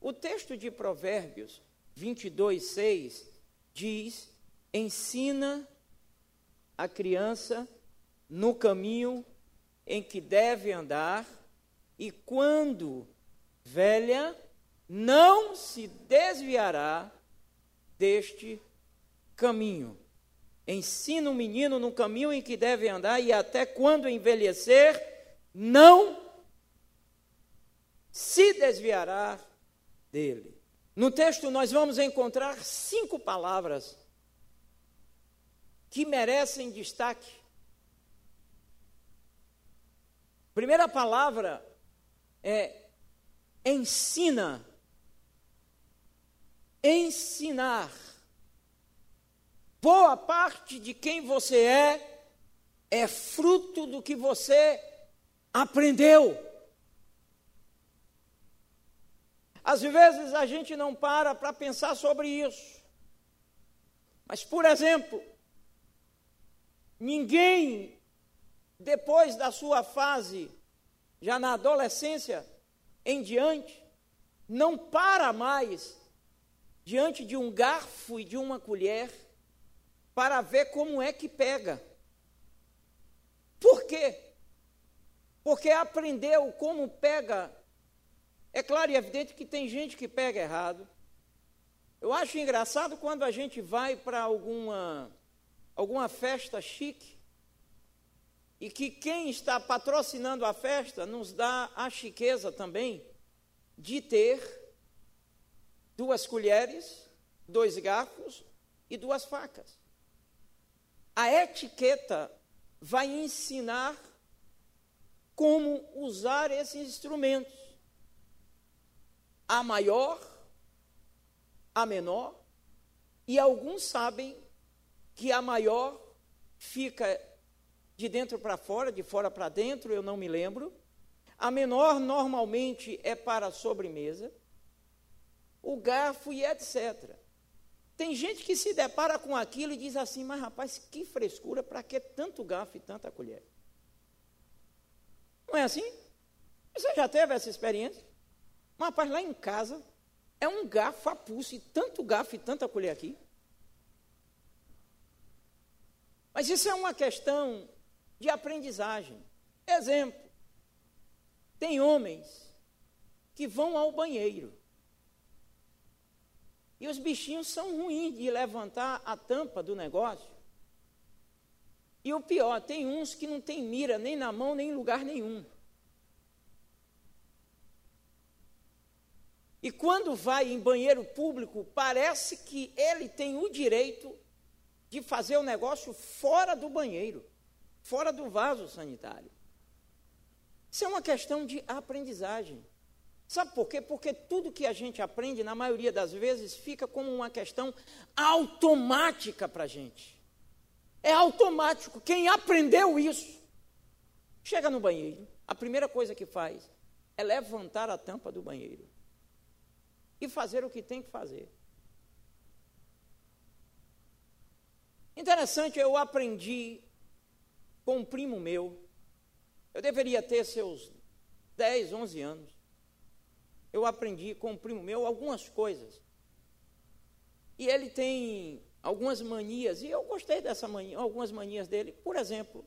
O texto de Provérbios 22, 6 diz: ensina a criança no caminho em que deve andar, e quando velha, não se desviará deste caminho. Ensina o menino no caminho em que deve andar, e até quando envelhecer, não se desviará dele. No texto, nós vamos encontrar cinco palavras que merecem destaque. Primeira palavra é ensina. Ensinar. Boa parte de quem você é é fruto do que você aprendeu. Às vezes a gente não para para pensar sobre isso. Mas, por exemplo, ninguém, depois da sua fase, já na adolescência em diante, não para mais diante de um garfo e de uma colher para ver como é que pega. Por quê? Porque aprendeu como pega. É claro e evidente que tem gente que pega errado. Eu acho engraçado quando a gente vai para alguma, alguma festa chique e que quem está patrocinando a festa nos dá a chiqueza também de ter duas colheres, dois garfos e duas facas. A etiqueta vai ensinar como usar esses instrumentos. A maior, a menor, e alguns sabem que a maior fica de dentro para fora, de fora para dentro, eu não me lembro. A menor normalmente é para a sobremesa. O garfo e etc. Tem gente que se depara com aquilo e diz assim: Mas rapaz, que frescura, para que tanto garfo e tanta colher? Não é assim? Você já teve essa experiência? Mas, rapaz, lá em casa é um garfo a pulso, e tanto garfo e tanta colher aqui. Mas isso é uma questão de aprendizagem. Exemplo: tem homens que vão ao banheiro e os bichinhos são ruins de levantar a tampa do negócio. E o pior, tem uns que não tem mira nem na mão, nem em lugar nenhum. E quando vai em banheiro público, parece que ele tem o direito de fazer o negócio fora do banheiro, fora do vaso sanitário. Isso é uma questão de aprendizagem. Sabe por quê? Porque tudo que a gente aprende, na maioria das vezes, fica como uma questão automática para a gente. É automático. Quem aprendeu isso, chega no banheiro, a primeira coisa que faz é levantar a tampa do banheiro e fazer o que tem que fazer. Interessante, eu aprendi com um primo meu, eu deveria ter seus 10, 11 anos eu aprendi com um primo meu algumas coisas. E ele tem algumas manias, e eu gostei dessa mania, algumas manias dele. Por exemplo,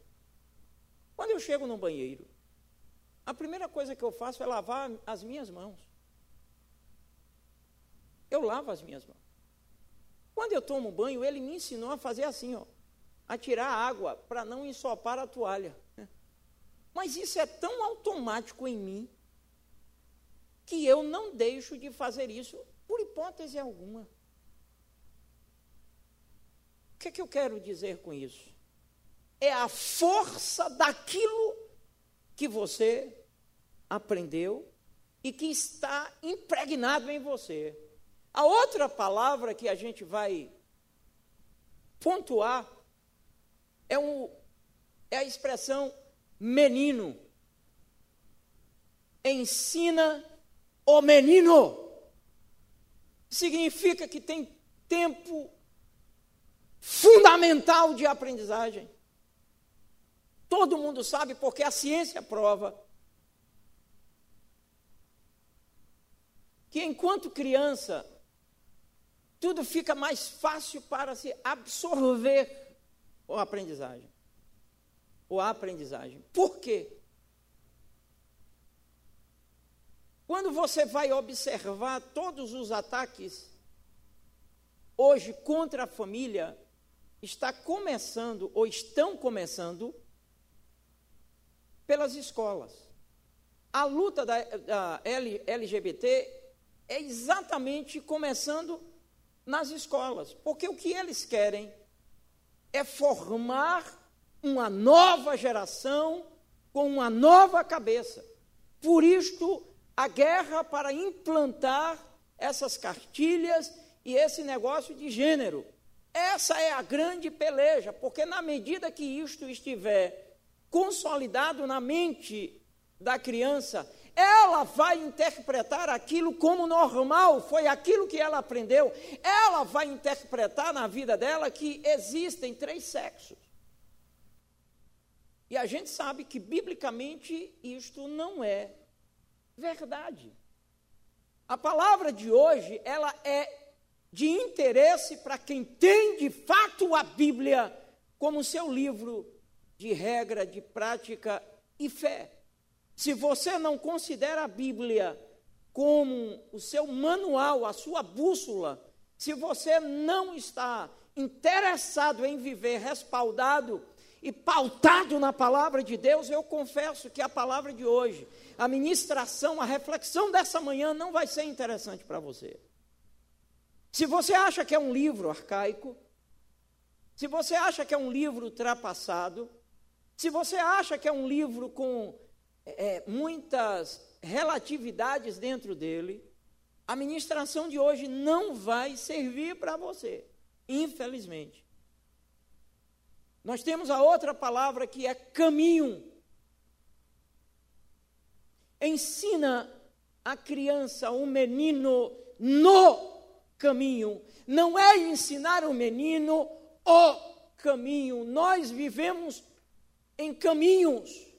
quando eu chego no banheiro, a primeira coisa que eu faço é lavar as minhas mãos. Eu lavo as minhas mãos. Quando eu tomo banho, ele me ensinou a fazer assim, ó, a tirar água para não ensopar a toalha. Mas isso é tão automático em mim que eu não deixo de fazer isso por hipótese alguma. O que, é que eu quero dizer com isso? É a força daquilo que você aprendeu e que está impregnado em você. A outra palavra que a gente vai pontuar é, um, é a expressão menino. Ensina o menino. Significa que tem tempo fundamental de aprendizagem. Todo mundo sabe porque a ciência prova que enquanto criança, tudo fica mais fácil para se absorver a aprendizagem. Ou a aprendizagem. Por quê? Quando você vai observar todos os ataques hoje contra a família, está começando ou estão começando pelas escolas. A luta da, da LGBT é exatamente começando nas escolas, porque o que eles querem é formar uma nova geração com uma nova cabeça. Por isto, a guerra para implantar essas cartilhas e esse negócio de gênero. Essa é a grande peleja, porque na medida que isto estiver consolidado na mente da criança, ela vai interpretar aquilo como normal, foi aquilo que ela aprendeu. Ela vai interpretar na vida dela que existem três sexos. E a gente sabe que, biblicamente, isto não é verdade. A palavra de hoje, ela é de interesse para quem tem de fato a Bíblia como seu livro de regra, de prática e fé. Se você não considera a Bíblia como o seu manual, a sua bússola, se você não está interessado em viver respaldado e pautado na palavra de Deus, eu confesso que a palavra de hoje, a ministração, a reflexão dessa manhã não vai ser interessante para você. Se você acha que é um livro arcaico, se você acha que é um livro ultrapassado, se você acha que é um livro com é, muitas relatividades dentro dele, a ministração de hoje não vai servir para você, infelizmente. Nós temos a outra palavra que é caminho. Ensina a criança, o menino, no caminho. Não é ensinar o menino o caminho. Nós vivemos em caminhos.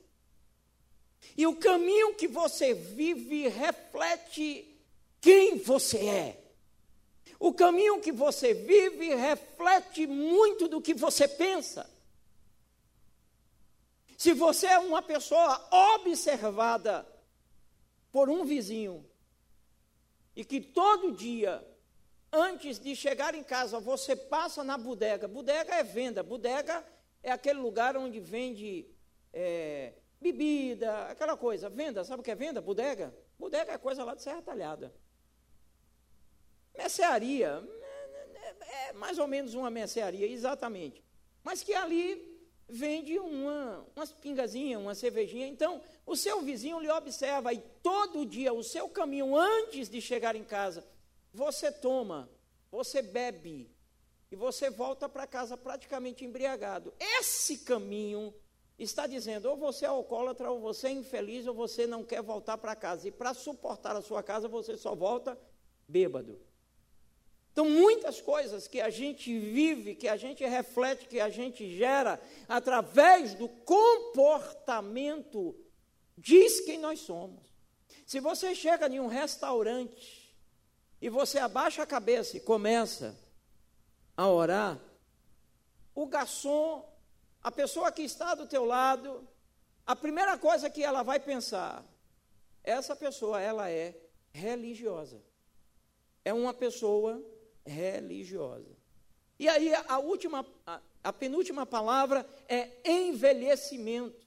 E o caminho que você vive reflete quem você é. O caminho que você vive reflete muito do que você pensa. Se você é uma pessoa observada por um vizinho e que todo dia, antes de chegar em casa, você passa na bodega. Bodega é venda, bodega é aquele lugar onde vende é, bebida, aquela coisa. Venda, sabe o que é venda? Bodega. Bodega é coisa lá de Serra Talhada. Mercearia, é, é mais ou menos uma mercearia, exatamente. Mas que ali vende uma, umas pingazinhas, uma cervejinha. Então, o seu vizinho lhe observa e todo dia, o seu caminho antes de chegar em casa, você toma, você bebe e você volta para casa praticamente embriagado. Esse caminho está dizendo ou você é alcoólatra, ou você é infeliz, ou você não quer voltar para casa. E para suportar a sua casa, você só volta bêbado. Então, muitas coisas que a gente vive, que a gente reflete, que a gente gera, através do comportamento, diz quem nós somos. Se você chega em um restaurante e você abaixa a cabeça e começa a orar, o garçom, a pessoa que está do teu lado, a primeira coisa que ela vai pensar, essa pessoa, ela é religiosa. É uma pessoa religiosa. E aí a última, a, a penúltima palavra é envelhecimento.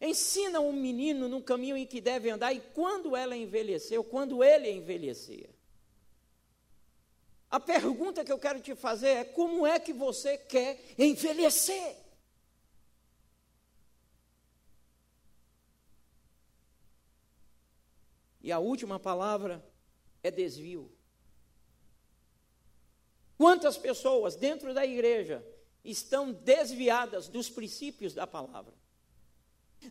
Ensina um menino no caminho em que deve andar e quando ela envelheceu, quando ele envelhecer. A pergunta que eu quero te fazer é: como é que você quer envelhecer? E a última palavra é desvio. Quantas pessoas dentro da igreja estão desviadas dos princípios da palavra?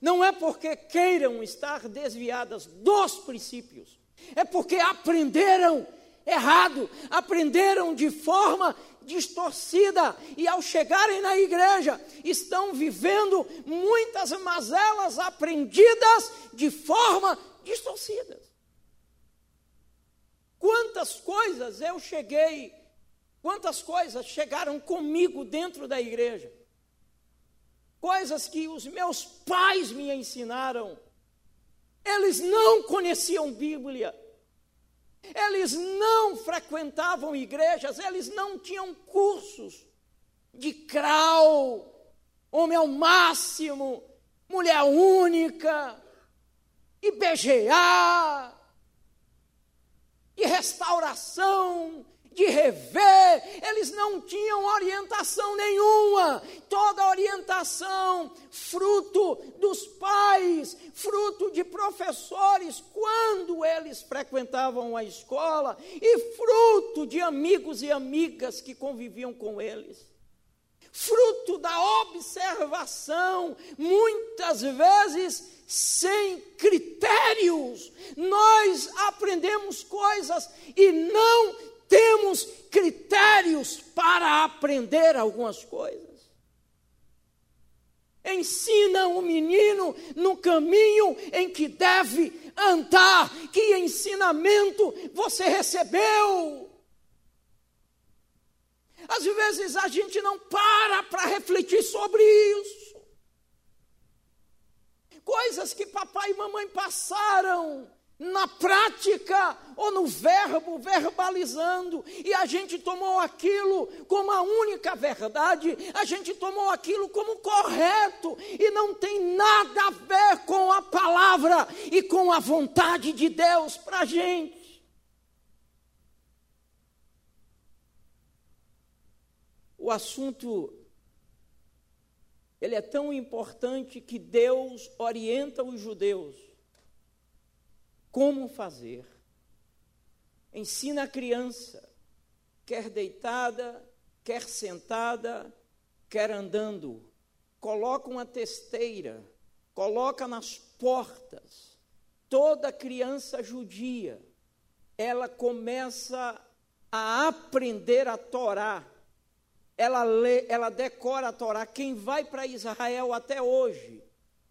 Não é porque queiram estar desviadas dos princípios, é porque aprenderam errado, aprenderam de forma distorcida e ao chegarem na igreja estão vivendo muitas mazelas aprendidas de forma distorcida. quantas coisas eu cheguei, quantas coisas chegaram comigo dentro da igreja. Coisas que os meus pais me ensinaram. Eles não conheciam Bíblia. Eles não frequentavam igrejas, eles não tinham cursos de crau, homem ao máximo, mulher única, IBGA, de restauração, de rever, eles não tinham orientação nenhuma, toda orientação, fruto dos pais, fruto de professores, quando eles frequentavam a escola, e fruto de amigos e amigas que conviviam com eles fruto da observação, muitas vezes sem critérios. Nós aprendemos coisas e não temos critérios para aprender algumas coisas. Ensina o menino no caminho em que deve andar. Que ensinamento você recebeu? Às vezes a gente não para para refletir sobre isso. Coisas que papai e mamãe passaram na prática ou no verbo, verbalizando, e a gente tomou aquilo como a única verdade, a gente tomou aquilo como correto, e não tem nada a ver com a palavra e com a vontade de Deus para a gente. o assunto ele é tão importante que Deus orienta os judeus como fazer. Ensina a criança, quer deitada, quer sentada, quer andando. Coloca uma testeira, coloca nas portas. Toda criança judia, ela começa a aprender a Torá ela lê, ela decora a Torá. Quem vai para Israel até hoje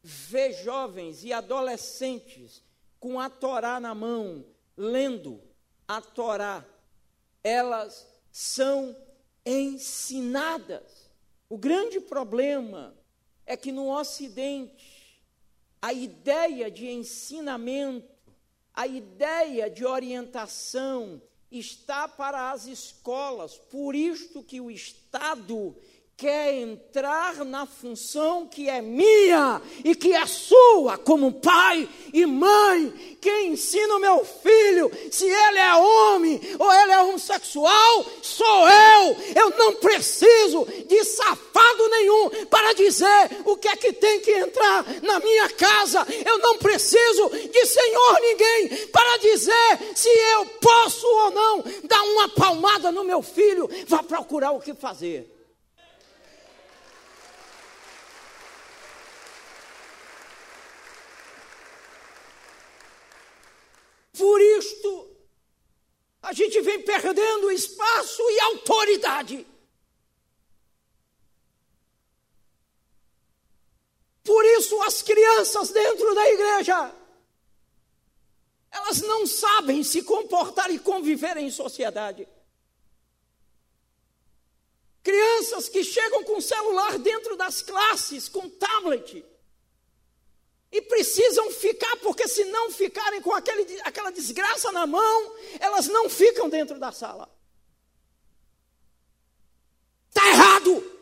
vê jovens e adolescentes com a Torá na mão, lendo a Torá. Elas são ensinadas. O grande problema é que no Ocidente, a ideia de ensinamento, a ideia de orientação, está para as escolas, por isto que o Estado quer entrar na função que é minha e que é sua, como pai e mãe. Quem ensina o meu filho, se ele é homem ou ele é homossexual, sou eu. Eu não preciso de safado nenhum para dizer o que é que tem que entrar na minha casa. Eu não preciso de senhor ninguém para dizer se eu posso ou não dar uma palmada no meu filho. Vá procurar o que fazer. Por isto, a gente vem perdendo espaço e autoridade. Por isso, as crianças dentro da igreja, elas não sabem se comportar e conviver em sociedade. Crianças que chegam com celular dentro das classes, com tablet, e precisam ficar, porque se não ficarem com aquele, aquela desgraça na mão, elas não ficam dentro da sala. Está errado.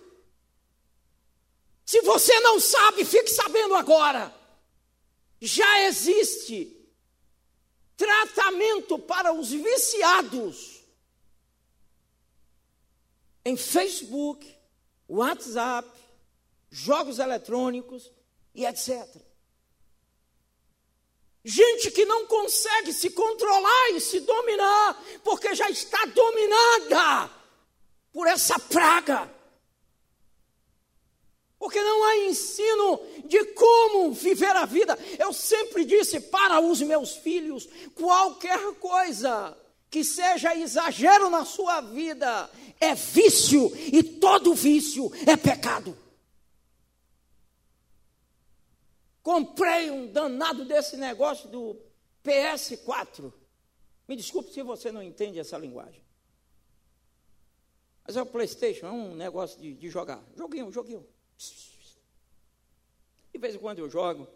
Se você não sabe, fique sabendo agora. Já existe tratamento para os viciados em Facebook, WhatsApp, jogos eletrônicos e etc. Gente que não consegue se controlar e se dominar, porque já está dominada por essa praga. Porque não há ensino de como viver a vida. Eu sempre disse para os meus filhos: qualquer coisa que seja exagero na sua vida é vício, e todo vício é pecado. Comprei um danado desse negócio do PS4. Me desculpe se você não entende essa linguagem. Mas é o PlayStation, é um negócio de, de jogar. Joguinho, joguinho. De vez em quando eu jogo,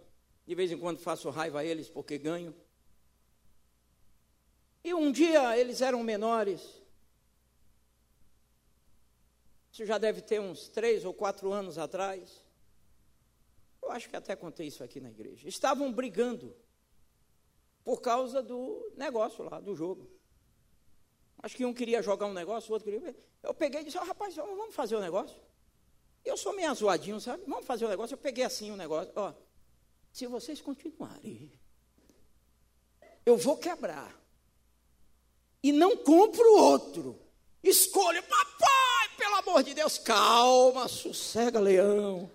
de vez em quando faço raiva a eles porque ganho. E um dia eles eram menores. Isso já deve ter uns três ou quatro anos atrás. Eu acho que até contei isso aqui na igreja. Estavam brigando por causa do negócio lá, do jogo. Acho que um queria jogar um negócio, o outro queria. Eu peguei e disse: oh, rapaz, vamos fazer o um negócio. Eu sou meio azoadinho, sabe? Vamos fazer o um negócio. Eu peguei assim o um negócio. Ó, se vocês continuarem, eu vou quebrar. E não compro outro. Escolha, papai, pelo amor de Deus, calma, sossega, leão.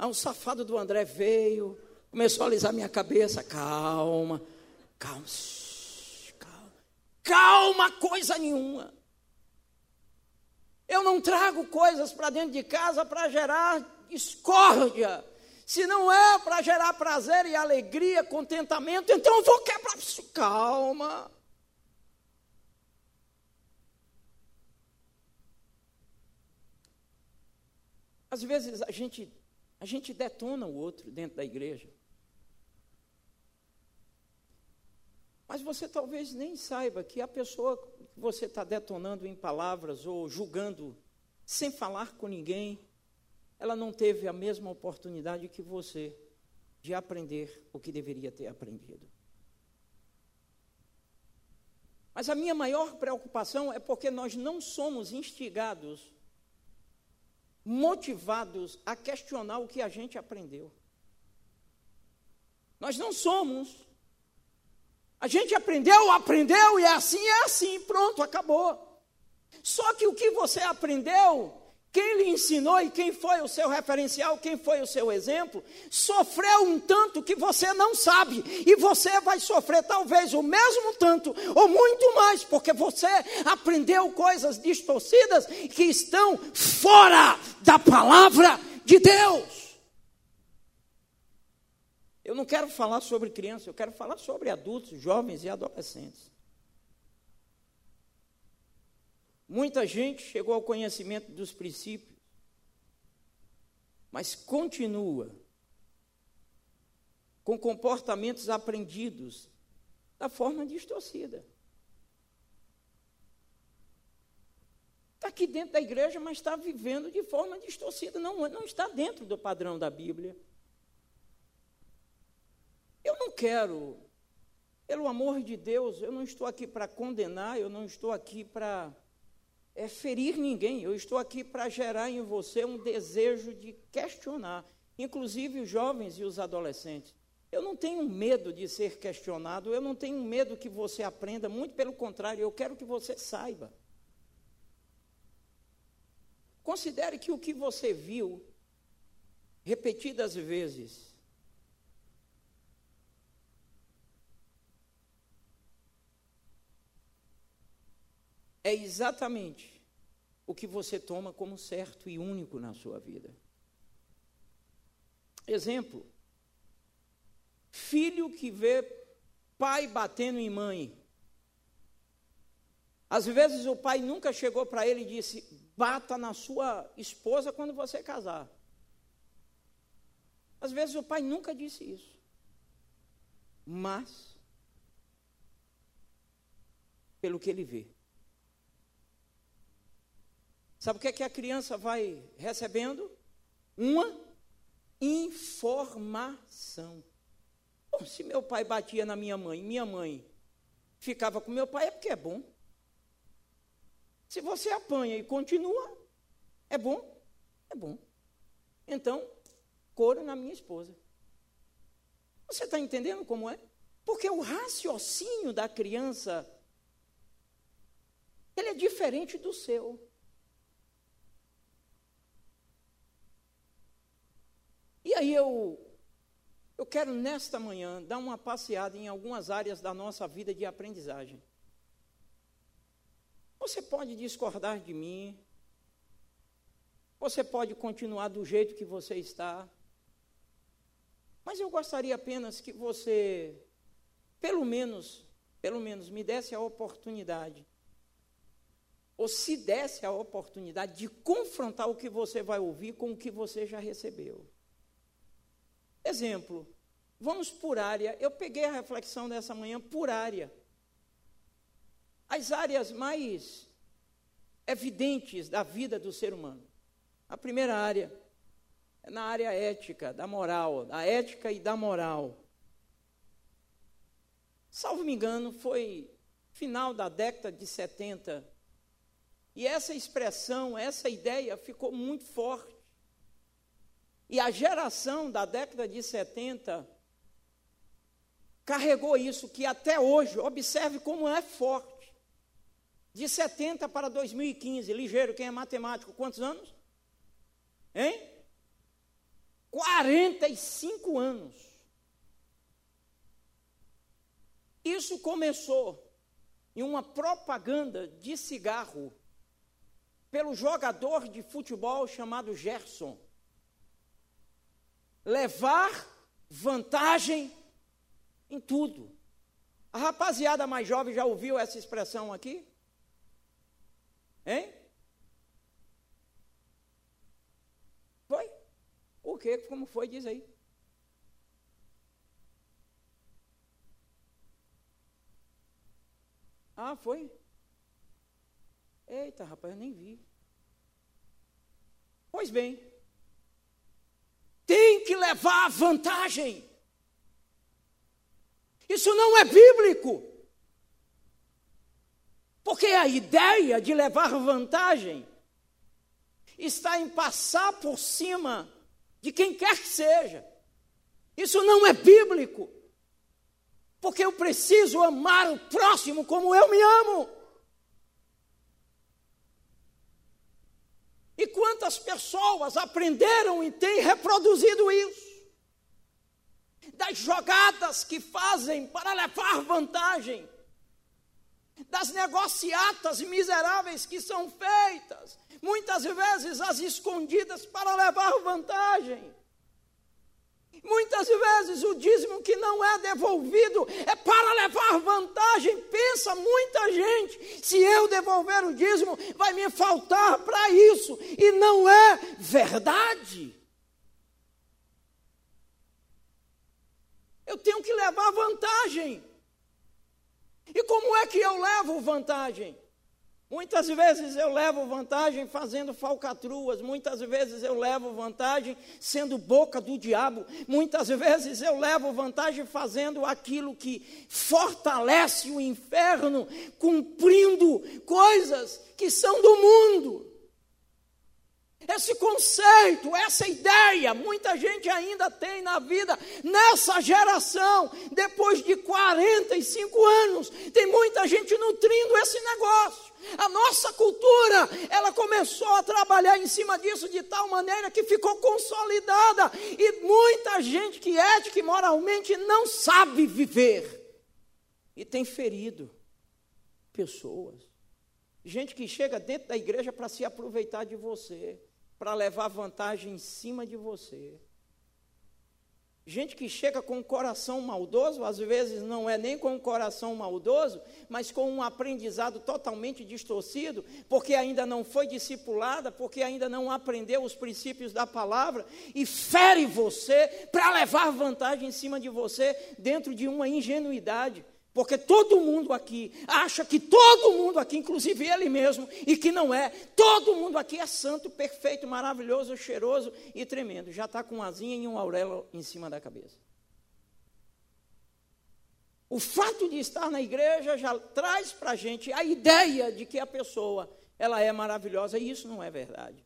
Aí um safado do André veio, começou a alisar minha cabeça. Calma, calma, calma. Calma, coisa nenhuma. Eu não trago coisas para dentro de casa para gerar discórdia. Se não é para gerar prazer e alegria, contentamento, então eu vou quebrar. Calma. Às vezes a gente a gente detona o outro dentro da igreja. Mas você talvez nem saiba que a pessoa que você está detonando em palavras ou julgando sem falar com ninguém, ela não teve a mesma oportunidade que você de aprender o que deveria ter aprendido. Mas a minha maior preocupação é porque nós não somos instigados motivados a questionar o que a gente aprendeu. Nós não somos. A gente aprendeu, aprendeu e é assim, é assim, pronto, acabou. Só que o que você aprendeu quem lhe ensinou e quem foi o seu referencial, quem foi o seu exemplo, sofreu um tanto que você não sabe, e você vai sofrer talvez o mesmo tanto, ou muito mais, porque você aprendeu coisas distorcidas que estão fora da palavra de Deus. Eu não quero falar sobre crianças, eu quero falar sobre adultos, jovens e adolescentes. Muita gente chegou ao conhecimento dos princípios, mas continua com comportamentos aprendidos da forma distorcida. Está aqui dentro da igreja, mas está vivendo de forma distorcida, não, não está dentro do padrão da Bíblia. Eu não quero, pelo amor de Deus, eu não estou aqui para condenar, eu não estou aqui para é ferir ninguém. Eu estou aqui para gerar em você um desejo de questionar, inclusive os jovens e os adolescentes. Eu não tenho medo de ser questionado, eu não tenho medo que você aprenda, muito pelo contrário, eu quero que você saiba. Considere que o que você viu repetidas vezes é exatamente o que você toma como certo e único na sua vida. Exemplo: filho que vê pai batendo em mãe. Às vezes o pai nunca chegou para ele e disse: bata na sua esposa quando você casar. Às vezes o pai nunca disse isso. Mas, pelo que ele vê, Sabe o que é que a criança vai recebendo? Uma informação. Bom, se meu pai batia na minha mãe, minha mãe ficava com meu pai, é porque é bom. Se você apanha e continua, é bom? É bom. Então, couro na minha esposa. Você está entendendo como é? Porque o raciocínio da criança, ele é diferente do seu. E aí eu, eu quero nesta manhã dar uma passeada em algumas áreas da nossa vida de aprendizagem. Você pode discordar de mim, você pode continuar do jeito que você está, mas eu gostaria apenas que você, pelo menos, pelo menos me desse a oportunidade, ou se desse a oportunidade de confrontar o que você vai ouvir com o que você já recebeu. Exemplo, vamos por área. Eu peguei a reflexão dessa manhã por área. As áreas mais evidentes da vida do ser humano. A primeira área é na área ética, da moral, da ética e da moral. Salvo me engano, foi final da década de 70. E essa expressão, essa ideia ficou muito forte. E a geração da década de 70 carregou isso, que até hoje, observe como é forte. De 70 para 2015, ligeiro, quem é matemático, quantos anos? Hein? 45 anos. Isso começou em uma propaganda de cigarro pelo jogador de futebol chamado Gerson. Levar vantagem em tudo. A rapaziada mais jovem já ouviu essa expressão aqui? Hein? Foi? O que? Como foi? Diz aí. Ah, foi? Eita, rapaz, eu nem vi. Pois bem, tem que levar vantagem. Isso não é bíblico. Porque a ideia de levar vantagem está em passar por cima de quem quer que seja. Isso não é bíblico. Porque eu preciso amar o próximo como eu me amo. E quantas pessoas aprenderam e têm reproduzido isso? Das jogadas que fazem para levar vantagem das negociatas miseráveis que são feitas, muitas vezes as escondidas para levar vantagem. Muitas vezes o dízimo que não é devolvido é para levar vantagem. Pensa muita gente, se eu devolver o dízimo, vai me faltar para isso. E não é verdade. Eu tenho que levar vantagem. E como é que eu levo vantagem? Muitas vezes eu levo vantagem fazendo falcatruas, muitas vezes eu levo vantagem sendo boca do diabo, muitas vezes eu levo vantagem fazendo aquilo que fortalece o inferno, cumprindo coisas que são do mundo. Esse conceito, essa ideia, muita gente ainda tem na vida, nessa geração, depois de 45 anos, tem muita gente nutrindo esse negócio. A nossa cultura, ela começou a trabalhar em cima disso de tal maneira que ficou consolidada, e muita gente que ética e moralmente não sabe viver, e tem ferido pessoas. Gente que chega dentro da igreja para se aproveitar de você para levar vantagem em cima de você. Gente que chega com um coração maldoso, às vezes não é nem com um coração maldoso, mas com um aprendizado totalmente distorcido, porque ainda não foi discipulada, porque ainda não aprendeu os princípios da palavra, e fere você para levar vantagem em cima de você, dentro de uma ingenuidade. Porque todo mundo aqui acha que todo mundo aqui, inclusive ele mesmo, e que não é, todo mundo aqui é santo, perfeito, maravilhoso, cheiroso e tremendo. Já está com uma asinha e um aurelo em cima da cabeça. O fato de estar na igreja já traz para a gente a ideia de que a pessoa ela é maravilhosa, e isso não é verdade.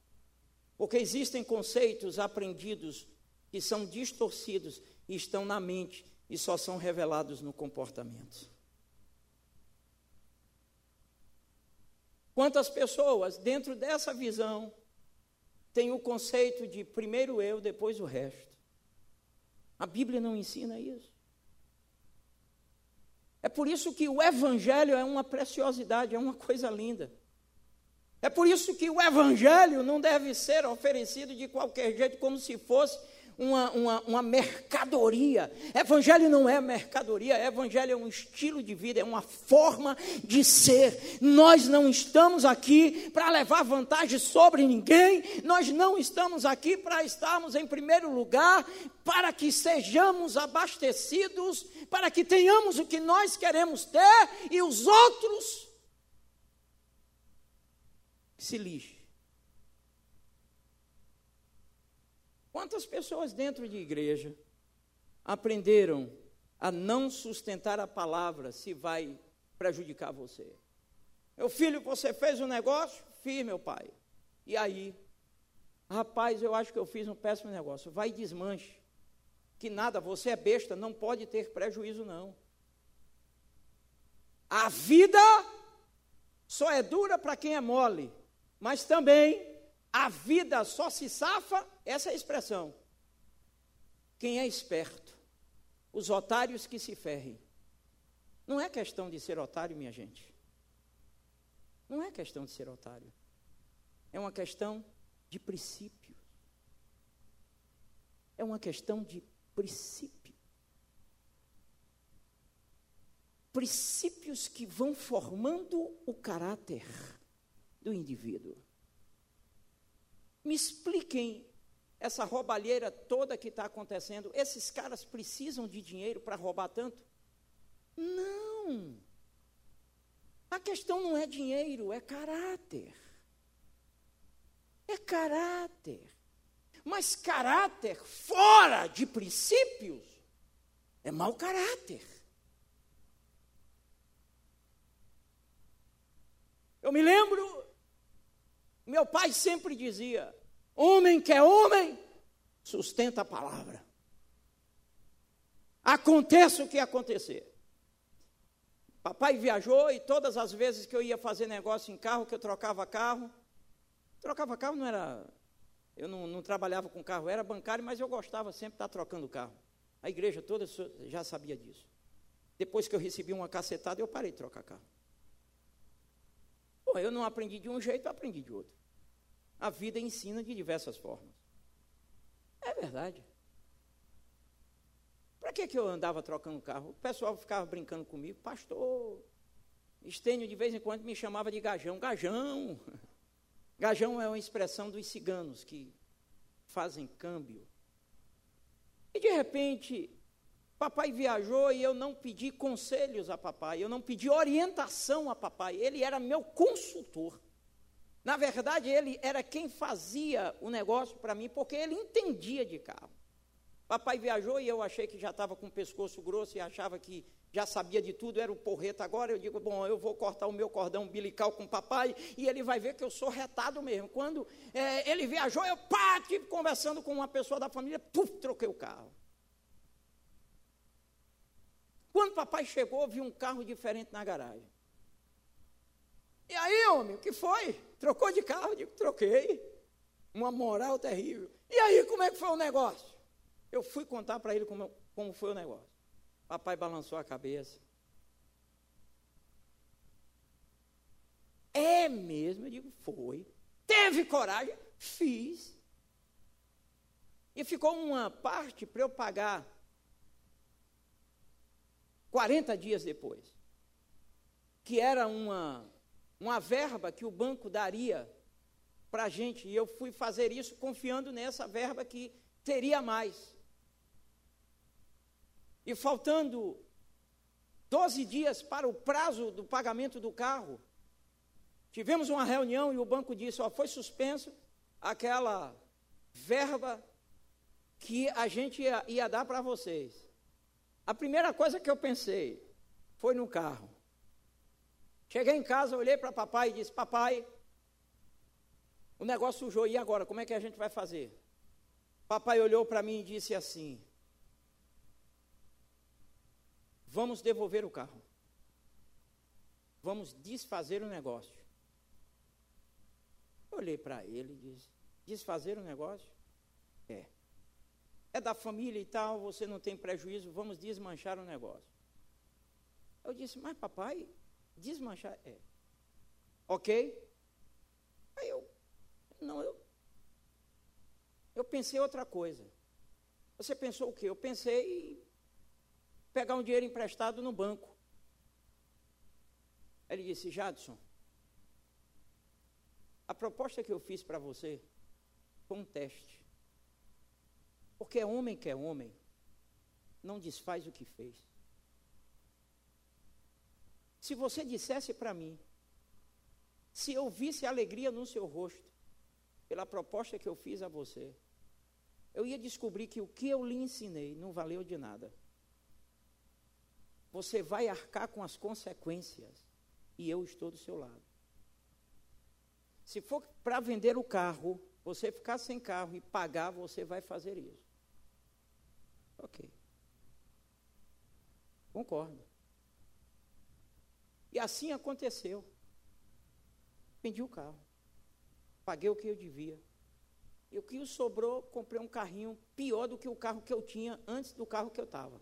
Porque existem conceitos aprendidos que são distorcidos e estão na mente e só são revelados no comportamento. Quantas pessoas, dentro dessa visão, têm o conceito de primeiro eu, depois o resto? A Bíblia não ensina isso. É por isso que o Evangelho é uma preciosidade, é uma coisa linda. É por isso que o Evangelho não deve ser oferecido de qualquer jeito, como se fosse uma, uma, uma, mercadoria. Evangelho não é mercadoria, evangelho é um estilo de vida, é uma forma de ser. Nós não estamos aqui para levar vantagem sobre ninguém, nós não estamos aqui para estarmos em primeiro lugar, para que sejamos abastecidos, para que tenhamos o que nós queremos ter e os outros se lixem. Quantas pessoas dentro de igreja aprenderam a não sustentar a palavra se vai prejudicar você? Meu filho, você fez um negócio? Fiz, meu pai. E aí? Rapaz, eu acho que eu fiz um péssimo negócio. Vai e desmanche. Que nada, você é besta, não pode ter prejuízo, não. A vida só é dura para quem é mole, mas também a vida só se safa, essa é expressão. Quem é esperto, os otários que se ferrem. Não é questão de ser otário, minha gente. Não é questão de ser otário. É uma questão de princípio. É uma questão de princípio. Princípios que vão formando o caráter do indivíduo. Me expliquem essa roubalheira toda que está acontecendo. Esses caras precisam de dinheiro para roubar tanto? Não. A questão não é dinheiro, é caráter. É caráter. Mas caráter fora de princípios é mau caráter. Eu me lembro meu pai sempre dizia: homem que é homem, sustenta a palavra. Aconteça o que acontecer. Papai viajou e todas as vezes que eu ia fazer negócio em carro, que eu trocava carro, trocava carro não era. Eu não, não trabalhava com carro, era bancário, mas eu gostava sempre de estar trocando carro. A igreja toda já sabia disso. Depois que eu recebi uma cacetada, eu parei de trocar carro. Bom, eu não aprendi de um jeito, eu aprendi de outro. A vida ensina de diversas formas. É verdade. Para que, que eu andava trocando carro? O pessoal ficava brincando comigo, pastor. Estênio de vez em quando me chamava de gajão. Gajão! Gajão é uma expressão dos ciganos que fazem câmbio. E de repente, Papai viajou e eu não pedi conselhos a papai, eu não pedi orientação a papai, ele era meu consultor. Na verdade, ele era quem fazia o negócio para mim, porque ele entendia de carro. Papai viajou e eu achei que já estava com o pescoço grosso e achava que já sabia de tudo, era o porreta agora. Eu digo, bom, eu vou cortar o meu cordão umbilical com o papai e ele vai ver que eu sou retado mesmo. Quando é, ele viajou, eu pá, tive conversando com uma pessoa da família, puf, troquei o carro. Quando papai chegou, vi um carro diferente na garagem. E aí, homem, o que foi? Trocou de carro? Eu digo, troquei. Uma moral terrível. E aí, como é que foi o negócio? Eu fui contar para ele como, como foi o negócio. Papai balançou a cabeça. É mesmo? Eu digo, foi. Teve coragem? Fiz. E ficou uma parte para eu pagar 40 dias depois, que era uma, uma verba que o banco daria para a gente, e eu fui fazer isso confiando nessa verba que teria mais. E faltando 12 dias para o prazo do pagamento do carro, tivemos uma reunião e o banco disse: ó, foi suspenso aquela verba que a gente ia, ia dar para vocês. A primeira coisa que eu pensei foi no carro. Cheguei em casa, olhei para papai e disse: Papai, o negócio sujou, e agora? Como é que a gente vai fazer? Papai olhou para mim e disse assim: Vamos devolver o carro. Vamos desfazer o negócio. olhei para ele e disse: Desfazer o negócio? É é da família e tal, você não tem prejuízo, vamos desmanchar o negócio. Eu disse, mas papai, desmanchar é. Ok? Aí eu, não, eu, eu pensei outra coisa. Você pensou o quê? Eu pensei em pegar um dinheiro emprestado no banco. Ele disse: Jadson, a proposta que eu fiz para você foi um teste. Porque é homem que é homem, não desfaz o que fez. Se você dissesse para mim, se eu visse alegria no seu rosto, pela proposta que eu fiz a você, eu ia descobrir que o que eu lhe ensinei não valeu de nada. Você vai arcar com as consequências e eu estou do seu lado. Se for para vender o carro, você ficar sem carro e pagar, você vai fazer isso. Ok. Concordo. E assim aconteceu. Vendi o carro. Paguei o que eu devia. E o que sobrou, comprei um carrinho pior do que o carro que eu tinha antes do carro que eu estava.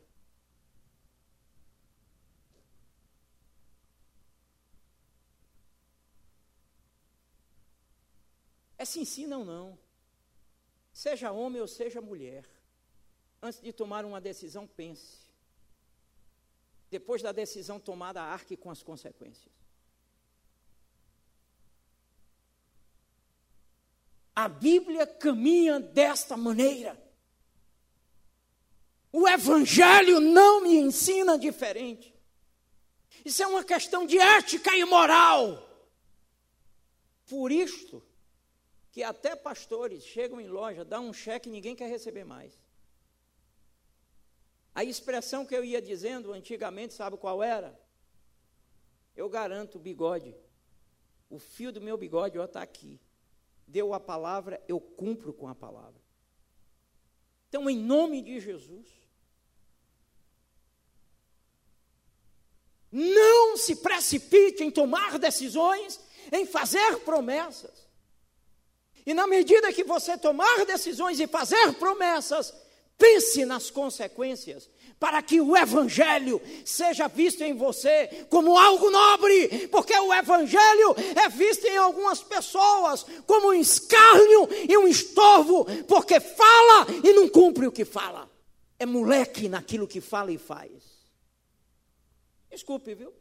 É sim, sim, não, não. Seja homem ou seja mulher, antes de tomar uma decisão, pense. Depois da decisão tomada, arque com as consequências. A Bíblia caminha desta maneira. O Evangelho não me ensina diferente. Isso é uma questão de ética e moral. Por isto, que até pastores chegam em loja, dão um cheque e ninguém quer receber mais. A expressão que eu ia dizendo antigamente, sabe qual era? Eu garanto, bigode. O fio do meu bigode está aqui. Deu a palavra, eu cumpro com a palavra. Então, em nome de Jesus, não se precipite em tomar decisões, em fazer promessas. E na medida que você tomar decisões e fazer promessas, pense nas consequências, para que o Evangelho seja visto em você como algo nobre, porque o Evangelho é visto em algumas pessoas como um escárnio e um estorvo, porque fala e não cumpre o que fala. É moleque naquilo que fala e faz. Desculpe, viu?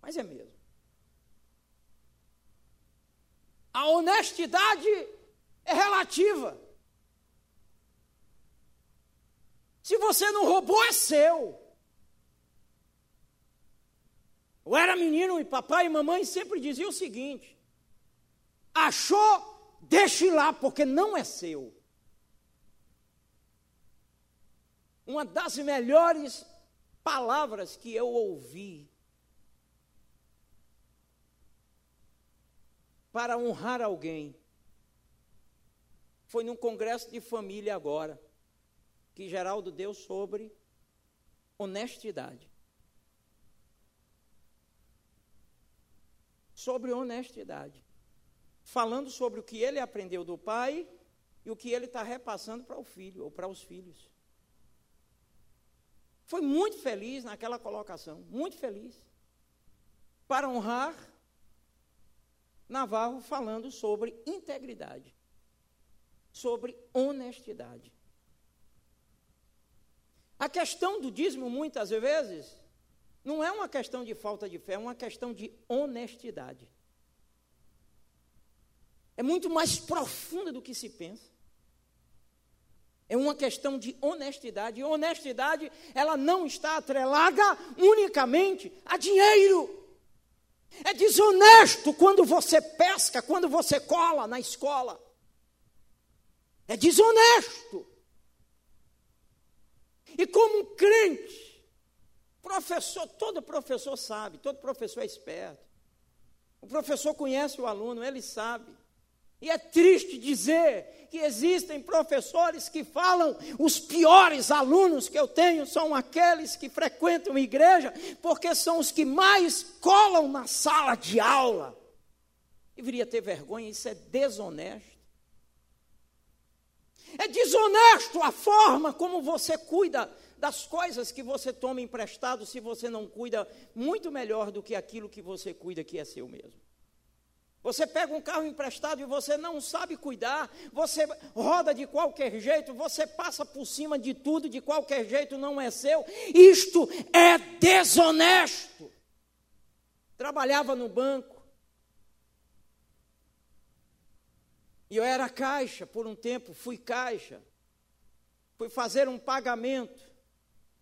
Mas é mesmo. A honestidade é relativa. Se você não roubou, é seu. Eu era menino e papai e mamãe sempre diziam o seguinte: achou, deixe lá, porque não é seu. Uma das melhores palavras que eu ouvi para honrar alguém. Foi num congresso de família agora, que Geraldo deu sobre honestidade. Sobre honestidade. Falando sobre o que ele aprendeu do pai e o que ele está repassando para o filho ou para os filhos. Foi muito feliz naquela colocação, muito feliz. Para honrar Navarro falando sobre integridade, sobre honestidade. A questão do dízimo, muitas vezes, não é uma questão de falta de fé, é uma questão de honestidade. É muito mais profunda do que se pensa. É uma questão de honestidade. E honestidade, ela não está atrelada unicamente a dinheiro. É desonesto quando você pesca, quando você cola na escola. É desonesto. E como um crente, professor, todo professor sabe, todo professor é esperto. O professor conhece o aluno, ele sabe. E é triste dizer que existem professores que falam os piores alunos que eu tenho são aqueles que frequentam a igreja, porque são os que mais colam na sala de aula. Deveria ter vergonha, isso é desonesto. É desonesto a forma como você cuida das coisas que você toma emprestado se você não cuida muito melhor do que aquilo que você cuida que é seu mesmo. Você pega um carro emprestado e você não sabe cuidar, você roda de qualquer jeito, você passa por cima de tudo de qualquer jeito, não é seu. Isto é desonesto. Trabalhava no banco. E eu era caixa por um tempo, fui caixa. Fui fazer um pagamento.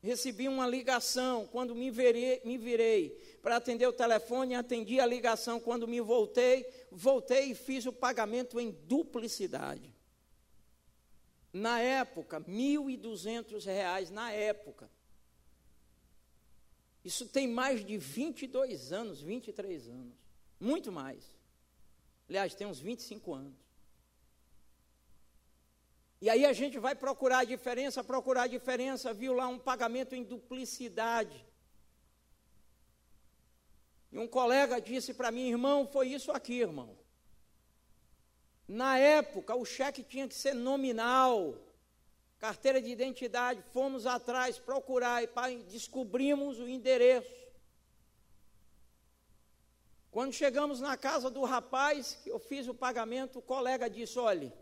Recebi uma ligação. Quando me virei, me virei para atender o telefone, atendi a ligação. Quando me voltei, voltei e fiz o pagamento em duplicidade. Na época, R$ 1.200, na época. Isso tem mais de 22 anos, 23 anos. Muito mais. Aliás, tem uns 25 anos. E aí a gente vai procurar a diferença, procurar a diferença, viu lá um pagamento em duplicidade. E um colega disse para mim, irmão, foi isso aqui, irmão. Na época, o cheque tinha que ser nominal. Carteira de identidade, fomos atrás procurar e descobrimos o endereço. Quando chegamos na casa do rapaz, eu fiz o pagamento, o colega disse: olhe,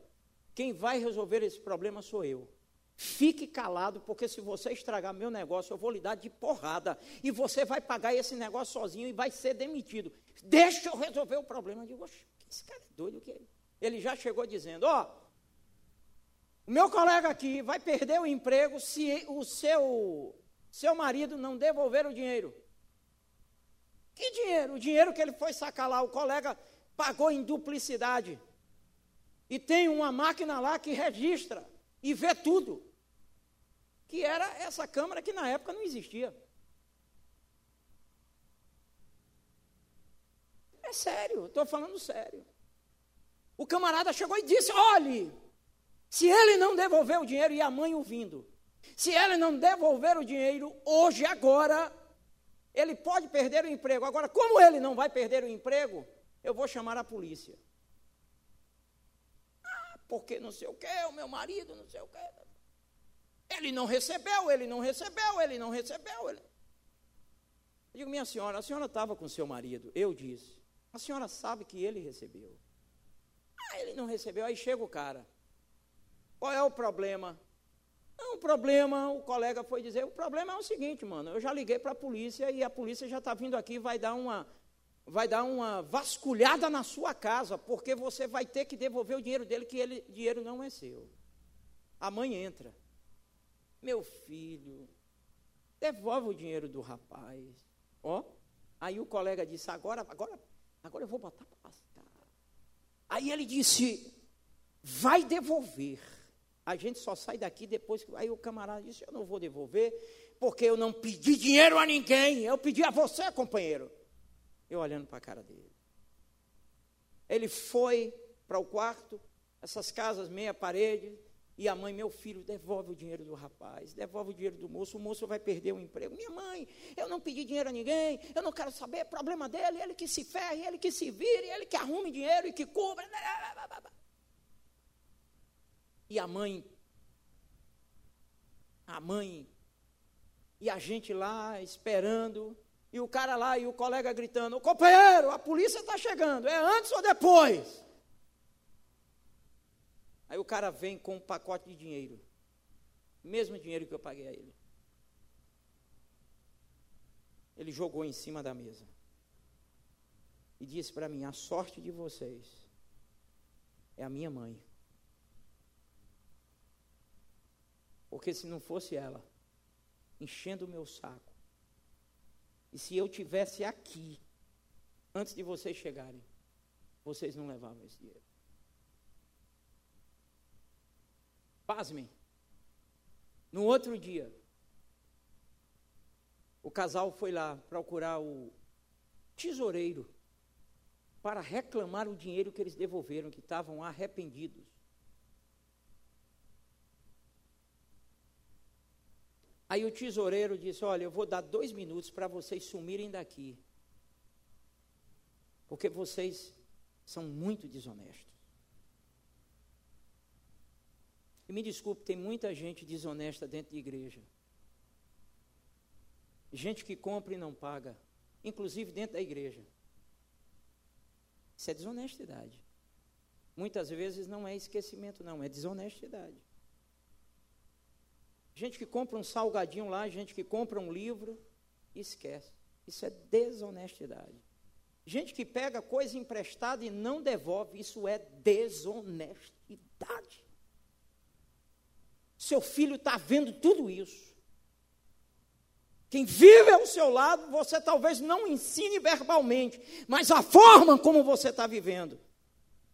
quem vai resolver esse problema sou eu. Fique calado, porque se você estragar meu negócio, eu vou lhe dar de porrada. E você vai pagar esse negócio sozinho e vai ser demitido. Deixa eu resolver o problema. Eu digo, esse cara é doido que ele. Ele já chegou dizendo: Ó, o meu colega aqui vai perder o emprego se o seu, seu marido não devolver o dinheiro. Que dinheiro? O dinheiro que ele foi sacar lá, o colega pagou em duplicidade. E tem uma máquina lá que registra e vê tudo. Que era essa câmara que na época não existia. É sério, estou falando sério. O camarada chegou e disse: olhe, se ele não devolver o dinheiro, e a mãe ouvindo, se ele não devolver o dinheiro hoje, agora, ele pode perder o emprego. Agora, como ele não vai perder o emprego, eu vou chamar a polícia porque não sei o quê, o meu marido, não sei o quê. Ele não recebeu, ele não recebeu, ele não recebeu. Ele... Eu digo, minha senhora, a senhora estava com seu marido. Eu disse, a senhora sabe que ele recebeu. Ah, ele não recebeu. Aí chega o cara. Qual é o problema? Não, o problema, o colega foi dizer, o problema é o seguinte, mano, eu já liguei para a polícia e a polícia já está vindo aqui, vai dar uma, vai dar uma vasculhada na sua casa, porque você vai ter que devolver o dinheiro dele, que ele dinheiro não é seu. A mãe entra. Meu filho, devolve o dinheiro do rapaz. Ó, aí o colega disse: agora, agora, agora eu vou botar para lascar. Aí ele disse: vai devolver. A gente só sai daqui depois que. Aí o camarada disse: eu não vou devolver, porque eu não pedi dinheiro a ninguém, eu pedi a você, companheiro. Eu olhando para a cara dele. Ele foi para o quarto, essas casas meia parede, e a mãe, meu filho, devolve o dinheiro do rapaz, devolve o dinheiro do moço, o moço vai perder o emprego. Minha mãe, eu não pedi dinheiro a ninguém, eu não quero saber, é problema dele, ele que se ferre, ele que se vire, ele que arrume dinheiro e que cubra. E a mãe, a mãe, e a gente lá esperando, e o cara lá e o colega gritando: companheiro, a polícia está chegando, é antes ou depois? Aí o cara vem com um pacote de dinheiro, mesmo dinheiro que eu paguei a ele. Ele jogou em cima da mesa e disse para mim: a sorte de vocês é a minha mãe. Porque se não fosse ela, enchendo o meu saco, e se eu tivesse aqui, antes de vocês chegarem, vocês não levavam esse dinheiro. Pasmem. No outro dia, o casal foi lá procurar o tesoureiro para reclamar o dinheiro que eles devolveram, que estavam arrependidos. Aí o tesoureiro disse: Olha, eu vou dar dois minutos para vocês sumirem daqui, porque vocês são muito desonestos. E me desculpe, tem muita gente desonesta dentro de igreja. Gente que compra e não paga, inclusive dentro da igreja. Isso é desonestidade. Muitas vezes não é esquecimento, não, é desonestidade. Gente que compra um salgadinho lá, gente que compra um livro e esquece. Isso é desonestidade. Gente que pega coisa emprestada e não devolve, isso é desonestidade. Seu filho está vendo tudo isso. Quem vive ao seu lado, você talvez não ensine verbalmente, mas a forma como você está vivendo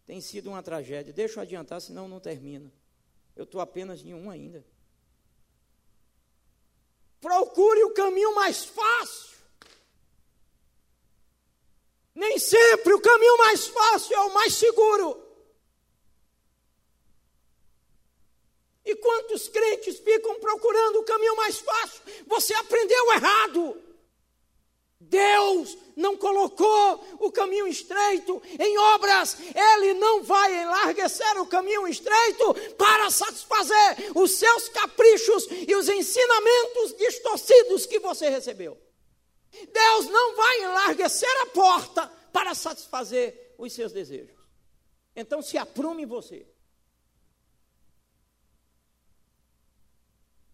tem sido uma tragédia. Deixa eu adiantar, senão não termina. Eu estou apenas em um ainda. Procure o caminho mais fácil. Nem sempre o caminho mais fácil é o mais seguro. E quantos crentes ficam procurando o caminho mais fácil? Você aprendeu errado. Deus não colocou o caminho estreito em obras, Ele não vai enlarguecer o caminho estreito para satisfazer os seus caprichos e os ensinamentos distorcidos que você recebeu. Deus não vai enlarguecer a porta para satisfazer os seus desejos. Então se aprume você.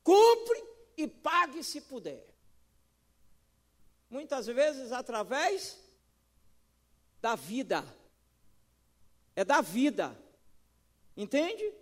Compre e pague se puder. Muitas vezes através da vida. É da vida. Entende?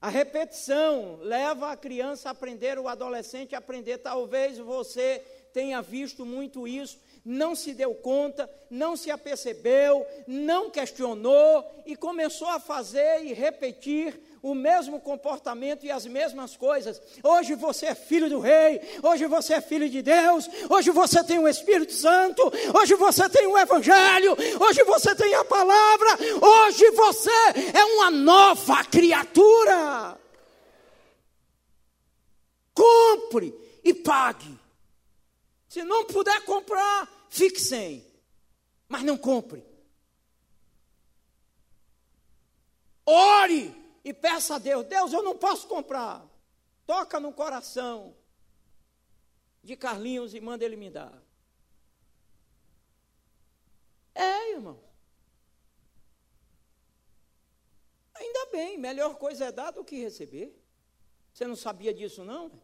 A repetição leva a criança a aprender, o adolescente a aprender. Talvez você tenha visto muito isso, não se deu conta, não se apercebeu, não questionou e começou a fazer e repetir o mesmo comportamento e as mesmas coisas. Hoje você é filho do rei, hoje você é filho de Deus, hoje você tem o Espírito Santo, hoje você tem o Evangelho, hoje você tem a palavra, hoje você é uma nova criatura. Compre e pague. Se não puder comprar, fique sem. Mas não compre. Ore e peça a Deus: Deus, eu não posso comprar. Toca no coração de Carlinhos e manda ele me dar. É, irmão. Ainda bem, melhor coisa é dar do que receber. Você não sabia disso, não?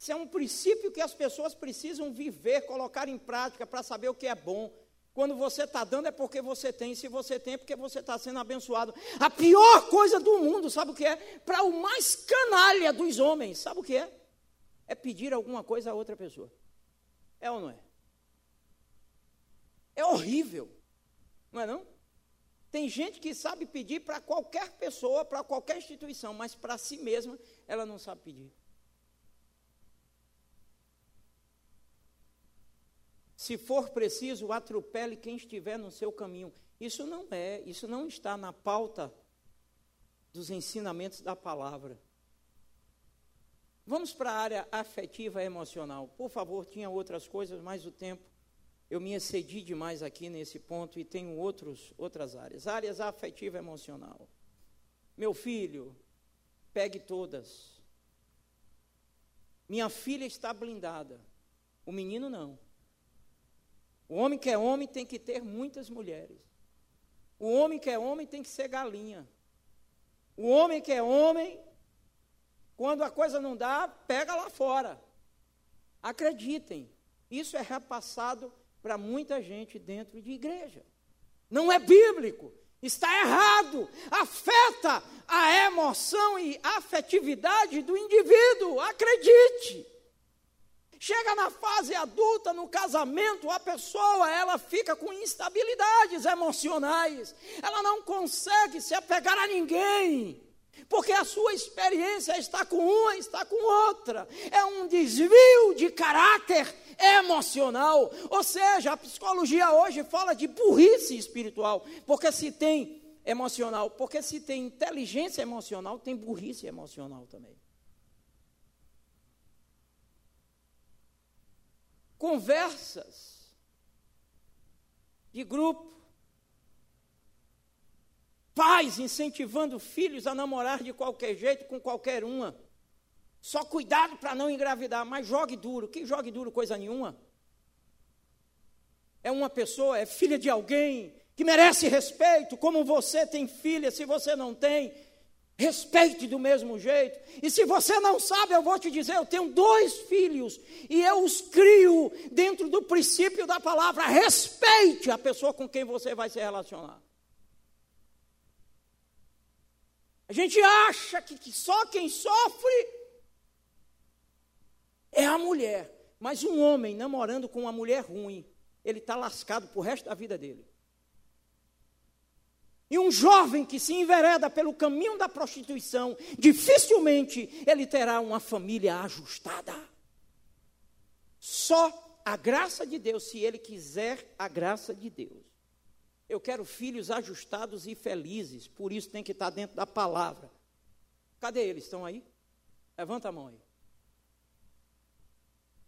Isso é um princípio que as pessoas precisam viver, colocar em prática para saber o que é bom. Quando você está dando é porque você tem, se você tem é porque você está sendo abençoado. A pior coisa do mundo, sabe o que é? Para o mais canalha dos homens, sabe o que é? É pedir alguma coisa a outra pessoa. É ou não é? É horrível, não é não? Tem gente que sabe pedir para qualquer pessoa, para qualquer instituição, mas para si mesma ela não sabe pedir. Se for preciso, atropele quem estiver no seu caminho. Isso não é, isso não está na pauta dos ensinamentos da palavra. Vamos para a área afetiva emocional. Por favor, tinha outras coisas, mas o tempo eu me excedi demais aqui nesse ponto e tenho outros, outras áreas. Áreas afetiva emocional. Meu filho, pegue todas. Minha filha está blindada. O menino não. O homem que é homem tem que ter muitas mulheres. O homem que é homem tem que ser galinha. O homem que é homem, quando a coisa não dá, pega lá fora. Acreditem, isso é repassado para muita gente dentro de igreja. Não é bíblico, está errado, afeta a emoção e afetividade do indivíduo, acredite. Chega na fase adulta, no casamento, a pessoa ela fica com instabilidades emocionais. Ela não consegue se apegar a ninguém. Porque a sua experiência está com uma, está com outra. É um desvio de caráter emocional. Ou seja, a psicologia hoje fala de burrice espiritual. Porque se tem emocional, porque se tem inteligência emocional, tem burrice emocional também. Conversas de grupo, pais incentivando filhos a namorar de qualquer jeito com qualquer uma. Só cuidado para não engravidar, mas jogue duro. Que jogue duro coisa nenhuma. É uma pessoa, é filha de alguém que merece respeito, como você tem filha, se você não tem, respeite do mesmo jeito. E se você não sabe, eu vou te dizer: eu tenho dois filhos e eu os crio dentro do princípio da palavra. Respeite a pessoa com quem você vai se relacionar. A gente acha que, que só quem sofre é a mulher. Mas um homem namorando com uma mulher ruim, ele está lascado para o resto da vida dele. E um jovem que se envereda pelo caminho da prostituição, dificilmente ele terá uma família ajustada. Só a graça de Deus, se ele quiser a graça de Deus. Eu quero filhos ajustados e felizes, por isso tem que estar dentro da palavra. Cadê eles? Estão aí? Levanta a mão aí.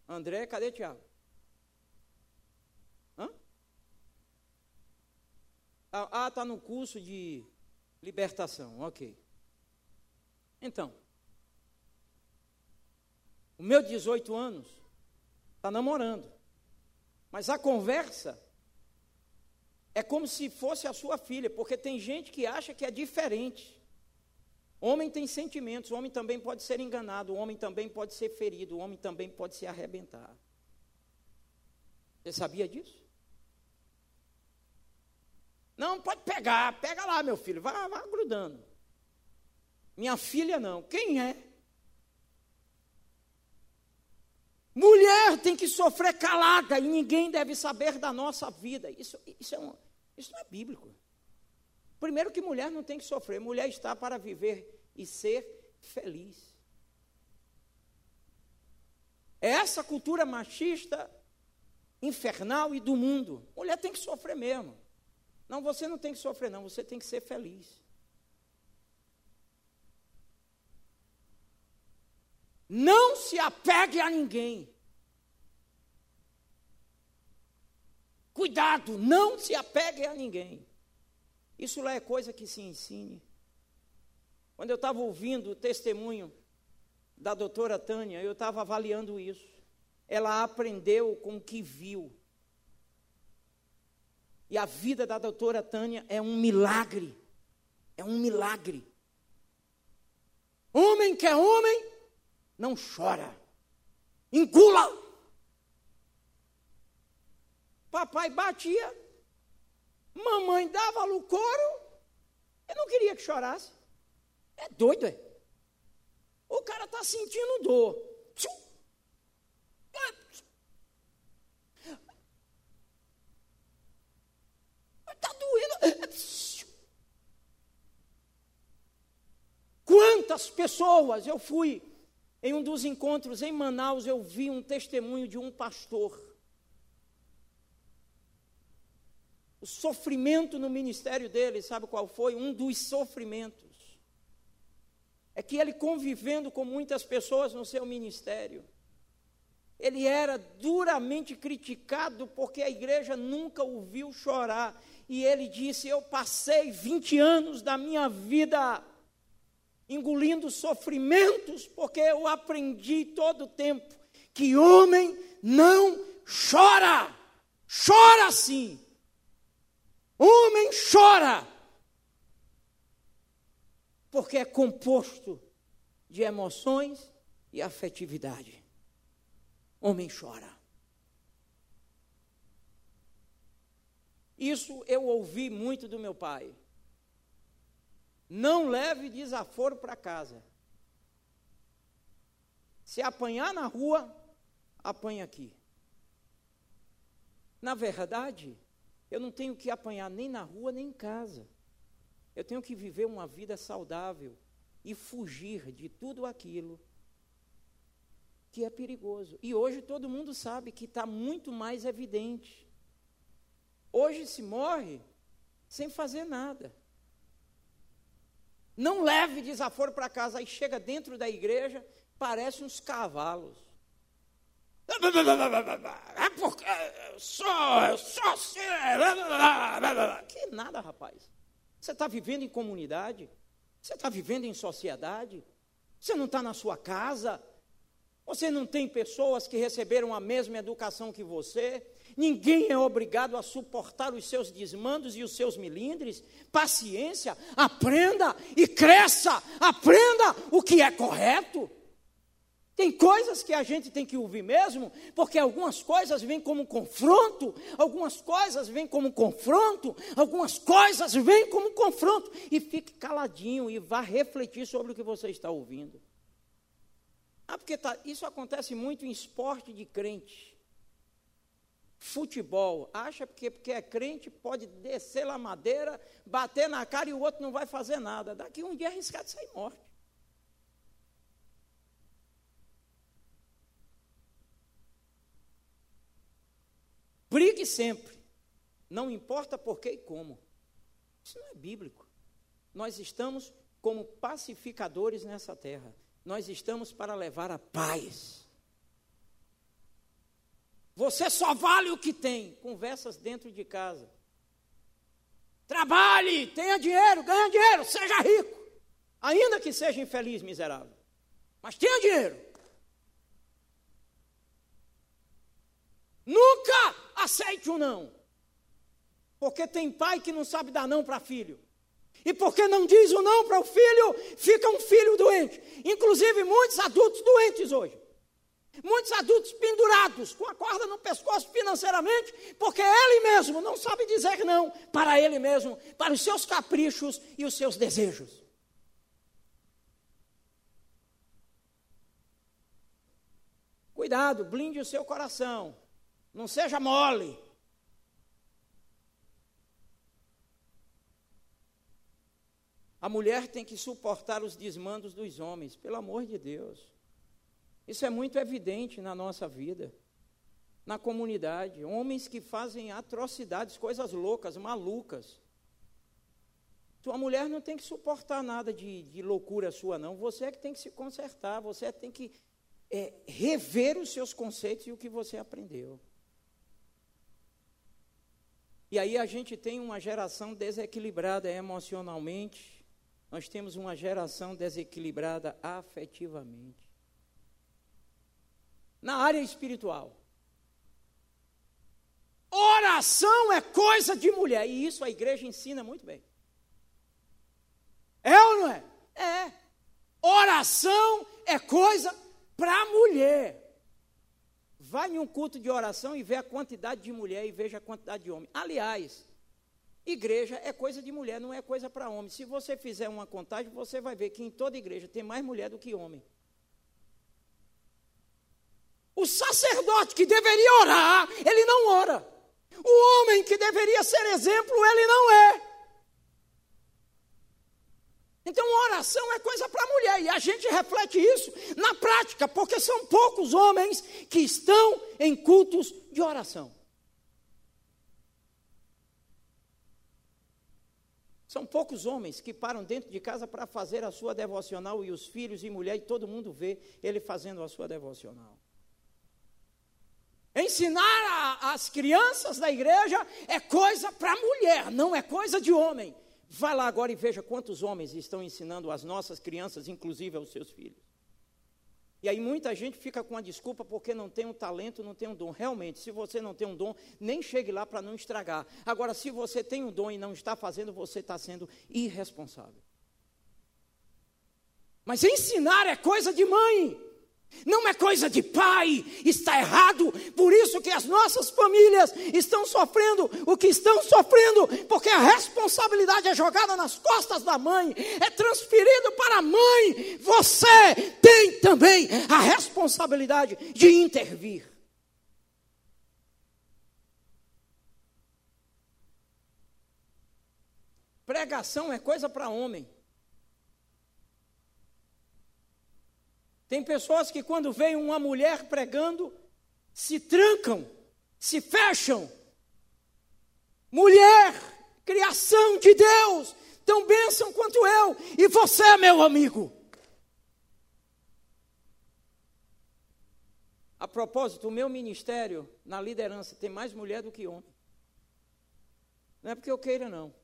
André, cadê Tiago? Ah, está no curso de libertação, ok. Então, o meu 18 anos está namorando, mas a conversa é como se fosse a sua filha, porque tem gente que acha que é diferente. Homem tem sentimentos, o homem também pode ser enganado, o homem também pode ser ferido, o homem também pode se arrebentar. Você sabia disso? Não, pode pegar, pega lá, meu filho, vá, vá grudando. Minha filha não. Quem é? Mulher tem que sofrer calada e ninguém deve saber da nossa vida. Isso, isso, é um, isso não é bíblico. Primeiro que mulher não tem que sofrer, mulher está para viver e ser feliz. É essa cultura machista, infernal e do mundo. Mulher tem que sofrer mesmo. Não, você não tem que sofrer, não, você tem que ser feliz. Não se apegue a ninguém. Cuidado, não se apegue a ninguém. Isso lá é coisa que se ensine. Quando eu estava ouvindo o testemunho da doutora Tânia, eu estava avaliando isso. Ela aprendeu com o que viu. E a vida da doutora Tânia é um milagre. É um milagre. Homem que é homem, não chora. Engula. Papai batia, mamãe dava-lhe o couro, eu não queria que chorasse. É doido, é? O cara está sentindo dor. Está Quantas pessoas eu fui em um dos encontros em Manaus, eu vi um testemunho de um pastor. O sofrimento no ministério dele, sabe qual foi? Um dos sofrimentos. É que ele convivendo com muitas pessoas no seu ministério, ele era duramente criticado porque a igreja nunca o viu chorar. E ele disse: Eu passei 20 anos da minha vida engolindo sofrimentos, porque eu aprendi todo o tempo que homem não chora. Chora sim. Homem chora. Porque é composto de emoções e afetividade. Homem chora. Isso eu ouvi muito do meu pai. Não leve desaforo para casa. Se apanhar na rua, apanha aqui. Na verdade, eu não tenho que apanhar nem na rua nem em casa. Eu tenho que viver uma vida saudável e fugir de tudo aquilo que é perigoso. E hoje todo mundo sabe que está muito mais evidente. Hoje se morre sem fazer nada. Não leve desaforo para casa. Aí chega dentro da igreja, parece uns cavalos. É porque só, só Que nada, rapaz. Você está vivendo em comunidade? Você está vivendo em sociedade? Você não está na sua casa? Você não tem pessoas que receberam a mesma educação que você? Ninguém é obrigado a suportar os seus desmandos e os seus milindres. Paciência, aprenda e cresça. Aprenda o que é correto. Tem coisas que a gente tem que ouvir mesmo, porque algumas coisas vêm como confronto, algumas coisas vêm como confronto, algumas coisas vêm como confronto. E fique caladinho e vá refletir sobre o que você está ouvindo. Ah, porque tá, isso acontece muito em esporte de crente. Futebol. Acha que porque é crente pode descer lá madeira, bater na cara e o outro não vai fazer nada. Daqui um dia é arriscado sair morte. Brigue sempre. Não importa por que e como. Isso não é bíblico. Nós estamos como pacificadores nessa terra. Nós estamos para levar a paz. Você só vale o que tem. Conversas dentro de casa. Trabalhe, tenha dinheiro, ganha dinheiro, seja rico. Ainda que seja infeliz, miserável. Mas tenha dinheiro. Nunca aceite um não. Porque tem pai que não sabe dar não para filho. E porque não diz o não para o filho, fica um filho doente. Inclusive, muitos adultos doentes hoje. Muitos adultos pendurados, com a corda no pescoço financeiramente, porque ele mesmo não sabe dizer não para ele mesmo, para os seus caprichos e os seus desejos. Cuidado, blinde o seu coração. Não seja mole. A mulher tem que suportar os desmandos dos homens, pelo amor de Deus. Isso é muito evidente na nossa vida, na comunidade. Homens que fazem atrocidades, coisas loucas, malucas. Tua mulher não tem que suportar nada de, de loucura sua, não. Você é que tem que se consertar, você tem que é, rever os seus conceitos e o que você aprendeu. E aí a gente tem uma geração desequilibrada emocionalmente, nós temos uma geração desequilibrada afetivamente. Na área espiritual. Oração é coisa de mulher. E isso a igreja ensina muito bem. É ou não é? É. Oração é coisa para mulher. Vai em um culto de oração e vê a quantidade de mulher e veja a quantidade de homem. Aliás, Igreja é coisa de mulher, não é coisa para homem. Se você fizer uma contagem, você vai ver que em toda igreja tem mais mulher do que homem. O sacerdote que deveria orar, ele não ora. O homem que deveria ser exemplo, ele não é. Então, oração é coisa para mulher, e a gente reflete isso na prática, porque são poucos homens que estão em cultos de oração. São poucos homens que param dentro de casa para fazer a sua devocional e os filhos e mulher e todo mundo vê ele fazendo a sua devocional. Ensinar a, as crianças da igreja é coisa para mulher, não é coisa de homem. Vai lá agora e veja quantos homens estão ensinando as nossas crianças, inclusive aos seus filhos. E aí muita gente fica com a desculpa porque não tem um talento, não tem um dom. Realmente, se você não tem um dom, nem chegue lá para não estragar. Agora, se você tem um dom e não está fazendo, você está sendo irresponsável. Mas ensinar é coisa de mãe. Não é coisa de pai, está errado. Por isso que as nossas famílias estão sofrendo o que estão sofrendo, porque a responsabilidade é jogada nas costas da mãe, é transferido para a mãe. Você tem também a responsabilidade de intervir. Pregação é coisa para homem. Tem pessoas que, quando veem uma mulher pregando, se trancam, se fecham. Mulher, criação de Deus, tão bênção quanto eu, e você, meu amigo. A propósito, o meu ministério na liderança tem mais mulher do que homem. Não é porque eu queira, não.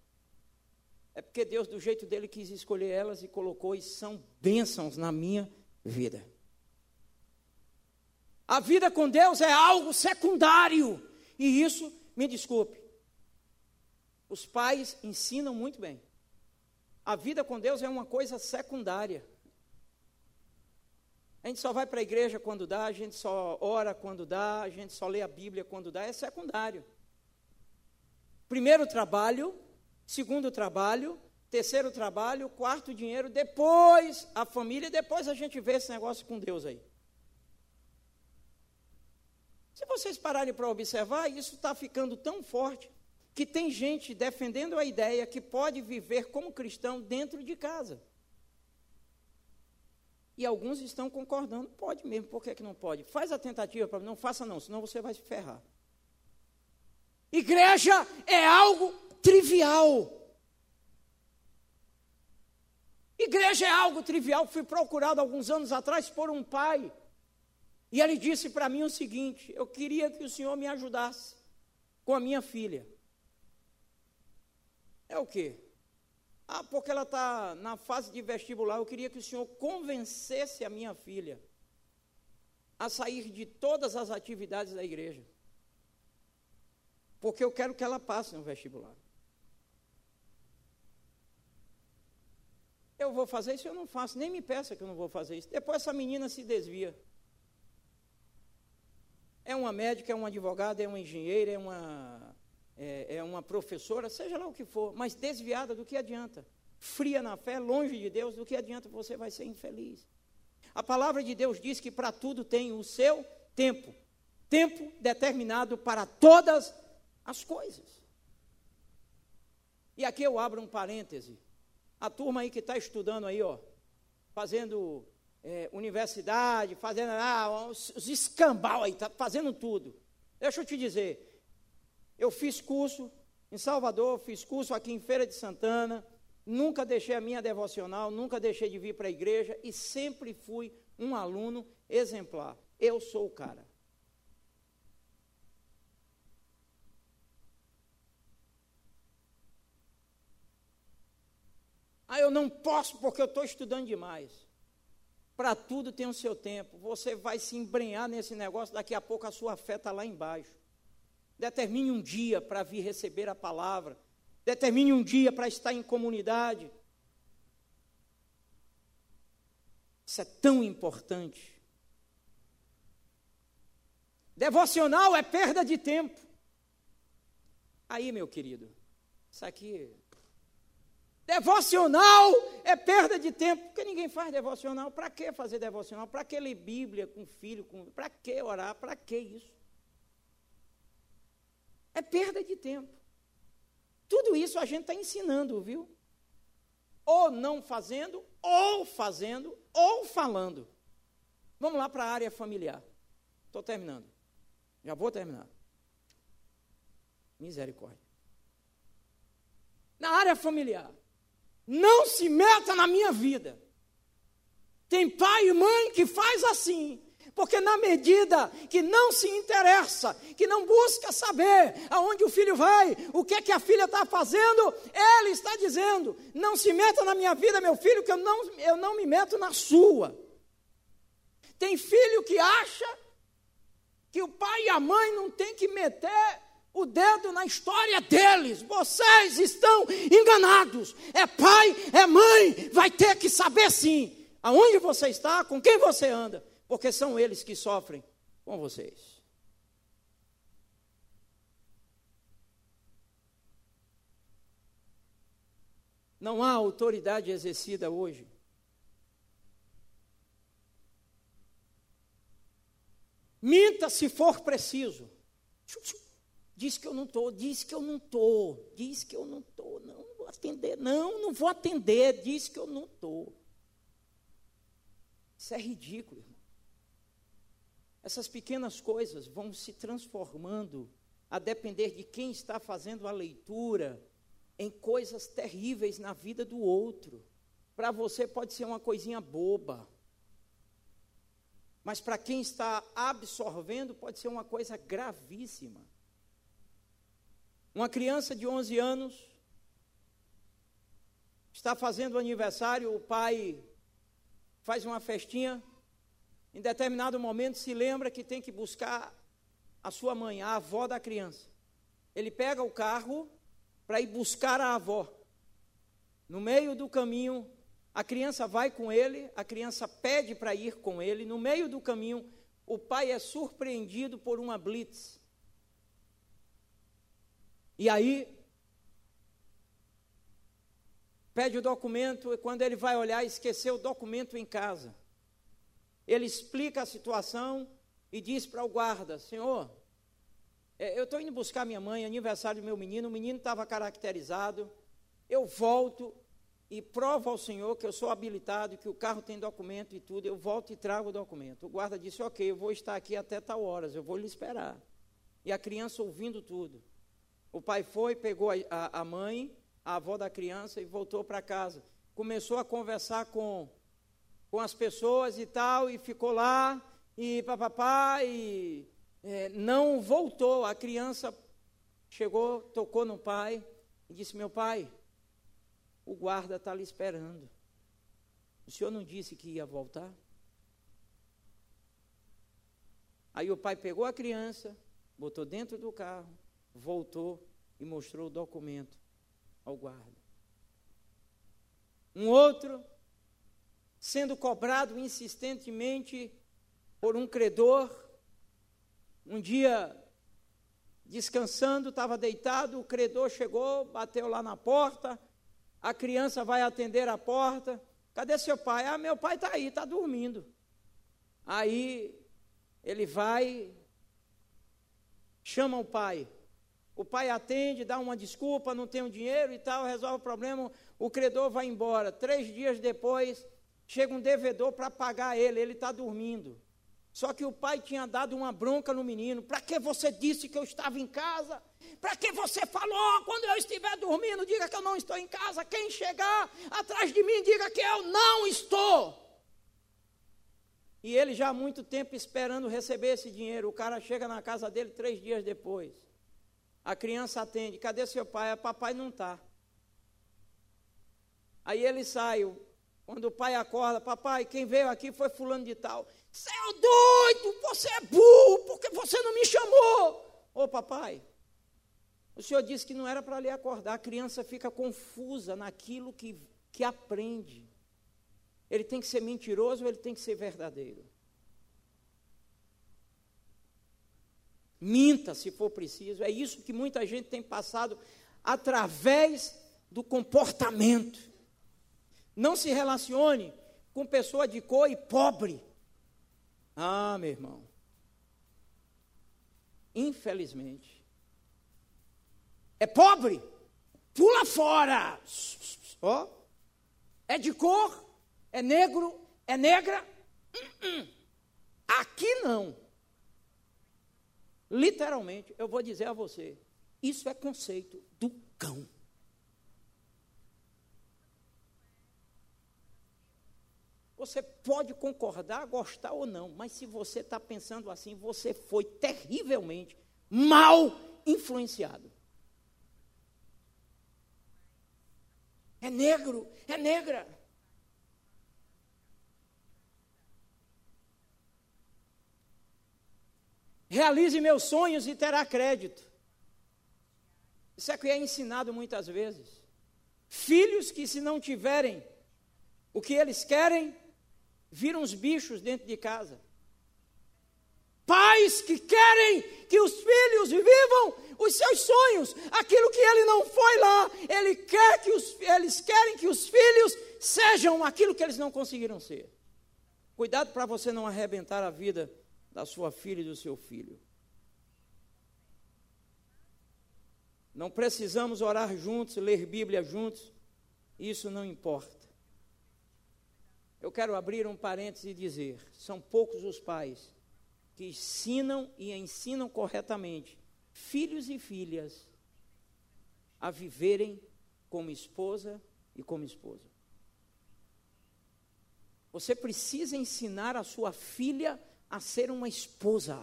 É porque Deus, do jeito dele, quis escolher elas e colocou, e são bênçãos na minha vida. A vida com Deus é algo secundário E isso, me desculpe, os pais ensinam muito bem. A vida com Deus é uma coisa secundária. A gente só vai para a igreja quando dá, a gente só ora quando dá, a gente só lê a Bíblia quando dá, é secundário. Primeiro trabalho, segundo trabalho, terceiro trabalho, quarto dinheiro, depois a família, depois a gente vê esse negócio com Deus aí. Se vocês pararem para observar, isso está ficando tão forte que tem gente defendendo a ideia que pode viver como cristão dentro de casa. E alguns estão concordando, pode mesmo, por que, que não pode? Faz a tentativa para não faça não, senão você vai se ferrar. Igreja é algo trivial. Igreja é algo trivial. Fui procurado alguns anos atrás por um pai. E ele disse para mim o seguinte: Eu queria que o senhor me ajudasse com a minha filha. É o quê? Ah, porque ela está na fase de vestibular. Eu queria que o senhor convencesse a minha filha a sair de todas as atividades da igreja. Porque eu quero que ela passe no vestibular. Eu vou fazer isso, eu não faço, nem me peça que eu não vou fazer isso. Depois essa menina se desvia. É uma médica, é um advogado, é uma engenheira, é uma, é, é uma professora, seja lá o que for, mas desviada, do que adianta? Fria na fé, longe de Deus, do que adianta você vai ser infeliz. A palavra de Deus diz que para tudo tem o seu tempo tempo determinado para todas as coisas. E aqui eu abro um parêntese. A turma aí que está estudando aí, ó, fazendo é, universidade, fazendo ah, os, escambau aí, tá fazendo tudo. Deixa eu te dizer, eu fiz curso em Salvador, fiz curso aqui em Feira de Santana, nunca deixei a minha devocional, nunca deixei de vir para a igreja e sempre fui um aluno exemplar. Eu sou o cara. Ah, eu não posso porque eu estou estudando demais. Para tudo tem o seu tempo. Você vai se embrenhar nesse negócio, daqui a pouco a sua fé está lá embaixo. Determine um dia para vir receber a palavra. Determine um dia para estar em comunidade. Isso é tão importante. Devocional é perda de tempo. Aí, meu querido, isso aqui Devocional é perda de tempo, porque ninguém faz devocional. Para que fazer devocional? Para que ler Bíblia com filho? Com... Para que orar? Para que isso? É perda de tempo. Tudo isso a gente está ensinando, viu? Ou não fazendo, ou fazendo, ou falando. Vamos lá para a área familiar. Estou terminando. Já vou terminar. Misericórdia. Na área familiar. Não se meta na minha vida. Tem pai e mãe que faz assim, porque na medida que não se interessa, que não busca saber aonde o filho vai, o que é que a filha está fazendo, ele está dizendo: não se meta na minha vida, meu filho, que eu não, eu não me meto na sua. Tem filho que acha que o pai e a mãe não tem que meter o dedo na história deles. Vocês estão enganados. É pai, é mãe, vai ter que saber sim aonde você está, com quem você anda, porque são eles que sofrem com vocês. Não há autoridade exercida hoje. Minta se for preciso. Diz que eu não estou, diz que eu não estou, diz que eu não estou, não, não vou atender, não, não vou atender, diz que eu não estou. Isso é ridículo, irmão. Essas pequenas coisas vão se transformando, a depender de quem está fazendo a leitura, em coisas terríveis na vida do outro. Para você pode ser uma coisinha boba, mas para quem está absorvendo pode ser uma coisa gravíssima. Uma criança de 11 anos está fazendo aniversário, o pai faz uma festinha, em determinado momento se lembra que tem que buscar a sua mãe, a avó da criança. Ele pega o carro para ir buscar a avó. No meio do caminho, a criança vai com ele, a criança pede para ir com ele. No meio do caminho, o pai é surpreendido por uma blitz. E aí, pede o documento e quando ele vai olhar, esqueceu o documento em casa. Ele explica a situação e diz para o guarda: Senhor, é, eu estou indo buscar minha mãe, aniversário do meu menino, o menino estava caracterizado. Eu volto e provo ao senhor que eu sou habilitado, que o carro tem documento e tudo. Eu volto e trago o documento. O guarda disse: Ok, eu vou estar aqui até tal horas, eu vou lhe esperar. E a criança ouvindo tudo. O pai foi, pegou a, a, mãe, a avó da criança e voltou para casa. Começou a conversar com, com as pessoas e tal, e ficou lá, e papapá, e é, não voltou. A criança chegou, tocou no pai e disse: Meu pai, o guarda está lhe esperando. O senhor não disse que ia voltar? Aí o pai pegou a criança, botou dentro do carro, voltou e mostrou o documento ao guarda. Um outro, sendo cobrado insistentemente por um credor, um dia, descansando, estava deitado, o credor chegou, bateu lá na porta, a criança vai atender a porta. Cadê seu pai? Ah, meu pai está aí, está dormindo. Aí ele vai, chama o pai. O pai atende, dá uma desculpa, não tem o dinheiro e tal, resolve o problema. O credor vai embora. Três dias depois, chega um devedor para pagar ele, ele está dormindo. Só que o pai tinha dado uma bronca no menino. Para que você disse que eu estava em casa? Para que você falou quando eu estiver dormindo? Diga que eu não estou em casa. Quem chegar atrás de mim, diga que eu não estou. E ele já há muito tempo esperando receber esse dinheiro. O cara chega na casa dele três dias depois. A criança atende: Cadê seu pai? A papai não está. Aí ele sai. Quando o pai acorda, papai, quem veio aqui foi fulano de tal. Você é doido, você é burro, porque você não me chamou. Ô papai, o senhor disse que não era para lhe acordar. A criança fica confusa naquilo que, que aprende. Ele tem que ser mentiroso ou ele tem que ser verdadeiro? Minta se for preciso. É isso que muita gente tem passado através do comportamento. Não se relacione com pessoa de cor e pobre. Ah, meu irmão. Infelizmente. É pobre? Pula fora. Ó. É de cor? É negro? É negra? Uh -uh. Aqui não. Literalmente, eu vou dizer a você: isso é conceito do cão. Você pode concordar, gostar ou não, mas se você está pensando assim, você foi terrivelmente mal influenciado. É negro, é negra. Realize meus sonhos e terá crédito. Isso é que é ensinado muitas vezes. Filhos que, se não tiverem o que eles querem, viram os bichos dentro de casa. Pais que querem que os filhos vivam os seus sonhos, aquilo que ele não foi lá, ele quer que os, eles querem que os filhos sejam aquilo que eles não conseguiram ser. Cuidado para você não arrebentar a vida da sua filha e do seu filho. Não precisamos orar juntos, ler Bíblia juntos, isso não importa. Eu quero abrir um parênteses e dizer: são poucos os pais que ensinam e ensinam corretamente filhos e filhas a viverem como esposa e como esposo. Você precisa ensinar a sua filha a ser uma esposa.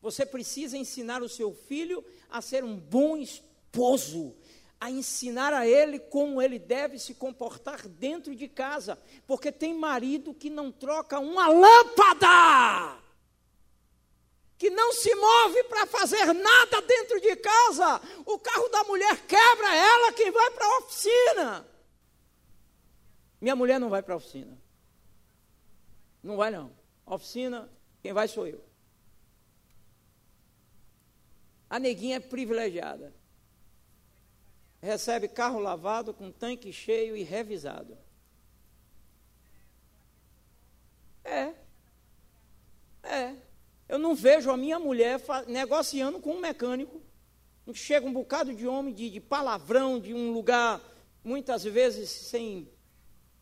Você precisa ensinar o seu filho a ser um bom esposo a ensinar a ele como ele deve se comportar dentro de casa, porque tem marido que não troca uma lâmpada, que não se move para fazer nada dentro de casa. O carro da mulher quebra, ela que vai para a oficina. Minha mulher não vai para a oficina. Não vai não. Oficina, quem vai sou eu. A neguinha é privilegiada. Recebe carro lavado com tanque cheio e revisado. É. É. Eu não vejo a minha mulher negociando com um mecânico. Chega um bocado de homem de, de palavrão, de um lugar, muitas vezes sem.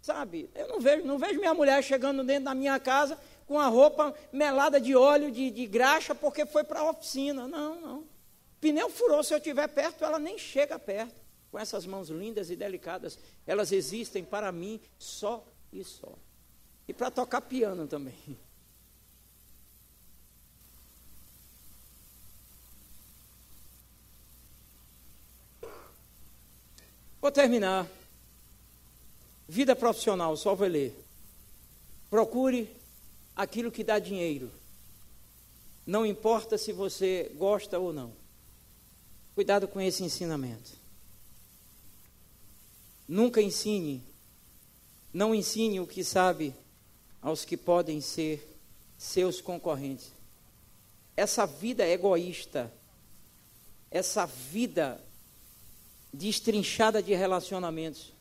Sabe? Eu não vejo, não vejo minha mulher chegando dentro da minha casa com a roupa melada de óleo, de, de graxa, porque foi para a oficina. Não, não. Pneu furou, se eu estiver perto, ela nem chega perto. Com essas mãos lindas e delicadas, elas existem para mim só e só. E para tocar piano também. Vou terminar. Vida profissional, só vou ler. Procure aquilo que dá dinheiro. Não importa se você gosta ou não. Cuidado com esse ensinamento. Nunca ensine, não ensine o que sabe aos que podem ser seus concorrentes. Essa vida egoísta, essa vida destrinchada de relacionamentos,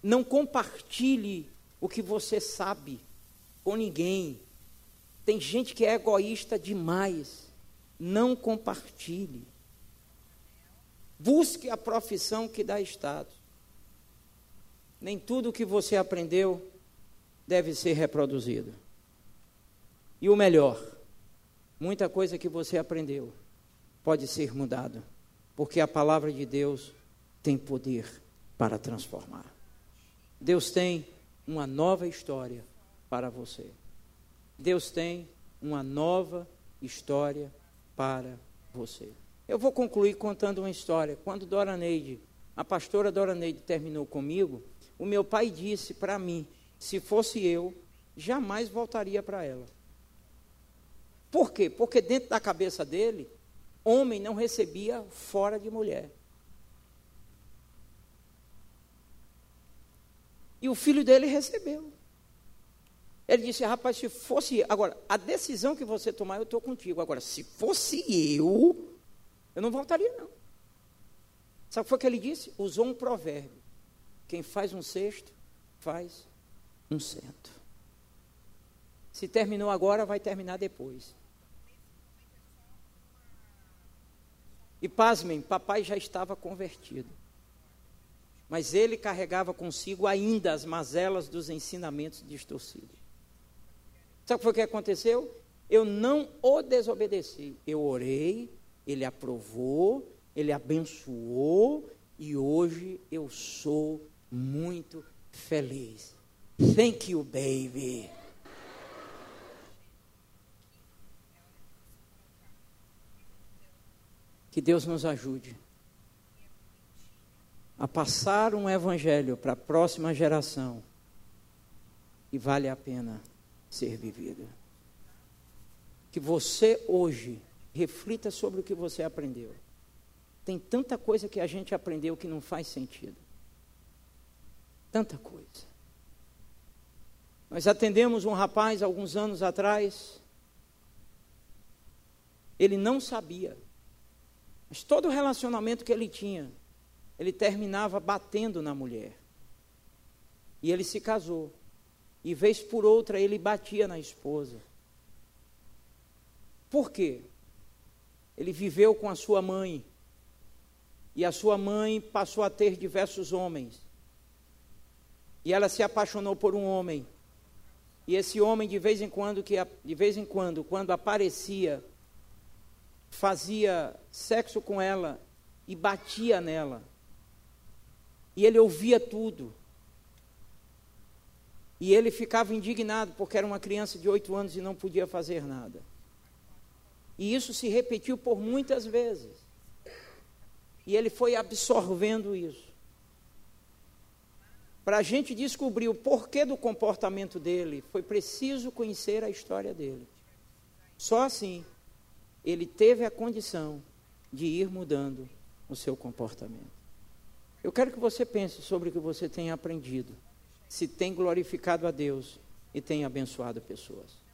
não compartilhe o que você sabe com ninguém. Tem gente que é egoísta demais. Não compartilhe. Busque a profissão que dá status. Nem tudo que você aprendeu deve ser reproduzido. E o melhor, muita coisa que você aprendeu pode ser mudado, porque a palavra de Deus tem poder para transformar. Deus tem uma nova história para você. Deus tem uma nova história para você. Eu vou concluir contando uma história. Quando Dora Neide, a pastora Dora Neide terminou comigo, o meu pai disse para mim, se fosse eu, jamais voltaria para ela. Por quê? Porque dentro da cabeça dele, homem não recebia fora de mulher. E o filho dele recebeu. Ele disse: Rapaz, se fosse. Agora, a decisão que você tomar, eu estou contigo. Agora, se fosse eu, eu não voltaria, não. Sabe o que foi que ele disse? Usou um provérbio. Quem faz um cesto, faz um cento. Se terminou agora, vai terminar depois. E pasmem, papai já estava convertido. Mas ele carregava consigo ainda as mazelas dos ensinamentos distorcidos. Sabe o que aconteceu? Eu não o desobedeci. Eu orei, ele aprovou, ele abençoou e hoje eu sou muito feliz. Thank you, baby. Que Deus nos ajude a passar um evangelho para a próxima geração e vale a pena ser vivido. Que você hoje Reflita sobre o que você aprendeu. Tem tanta coisa que a gente aprendeu que não faz sentido. Tanta coisa. Nós atendemos um rapaz alguns anos atrás. Ele não sabia. Mas todo o relacionamento que ele tinha, ele terminava batendo na mulher. E ele se casou. E vez por outra ele batia na esposa. Por quê? Ele viveu com a sua mãe. E a sua mãe passou a ter diversos homens. E ela se apaixonou por um homem. E esse homem, de vez em quando, que de vez em quando, quando aparecia, fazia sexo com ela e batia nela. E ele ouvia tudo. E ele ficava indignado porque era uma criança de oito anos e não podia fazer nada. E isso se repetiu por muitas vezes. E ele foi absorvendo isso. Para a gente descobrir o porquê do comportamento dele, foi preciso conhecer a história dele. Só assim ele teve a condição de ir mudando o seu comportamento. Eu quero que você pense sobre o que você tem aprendido, se tem glorificado a Deus e tem abençoado pessoas.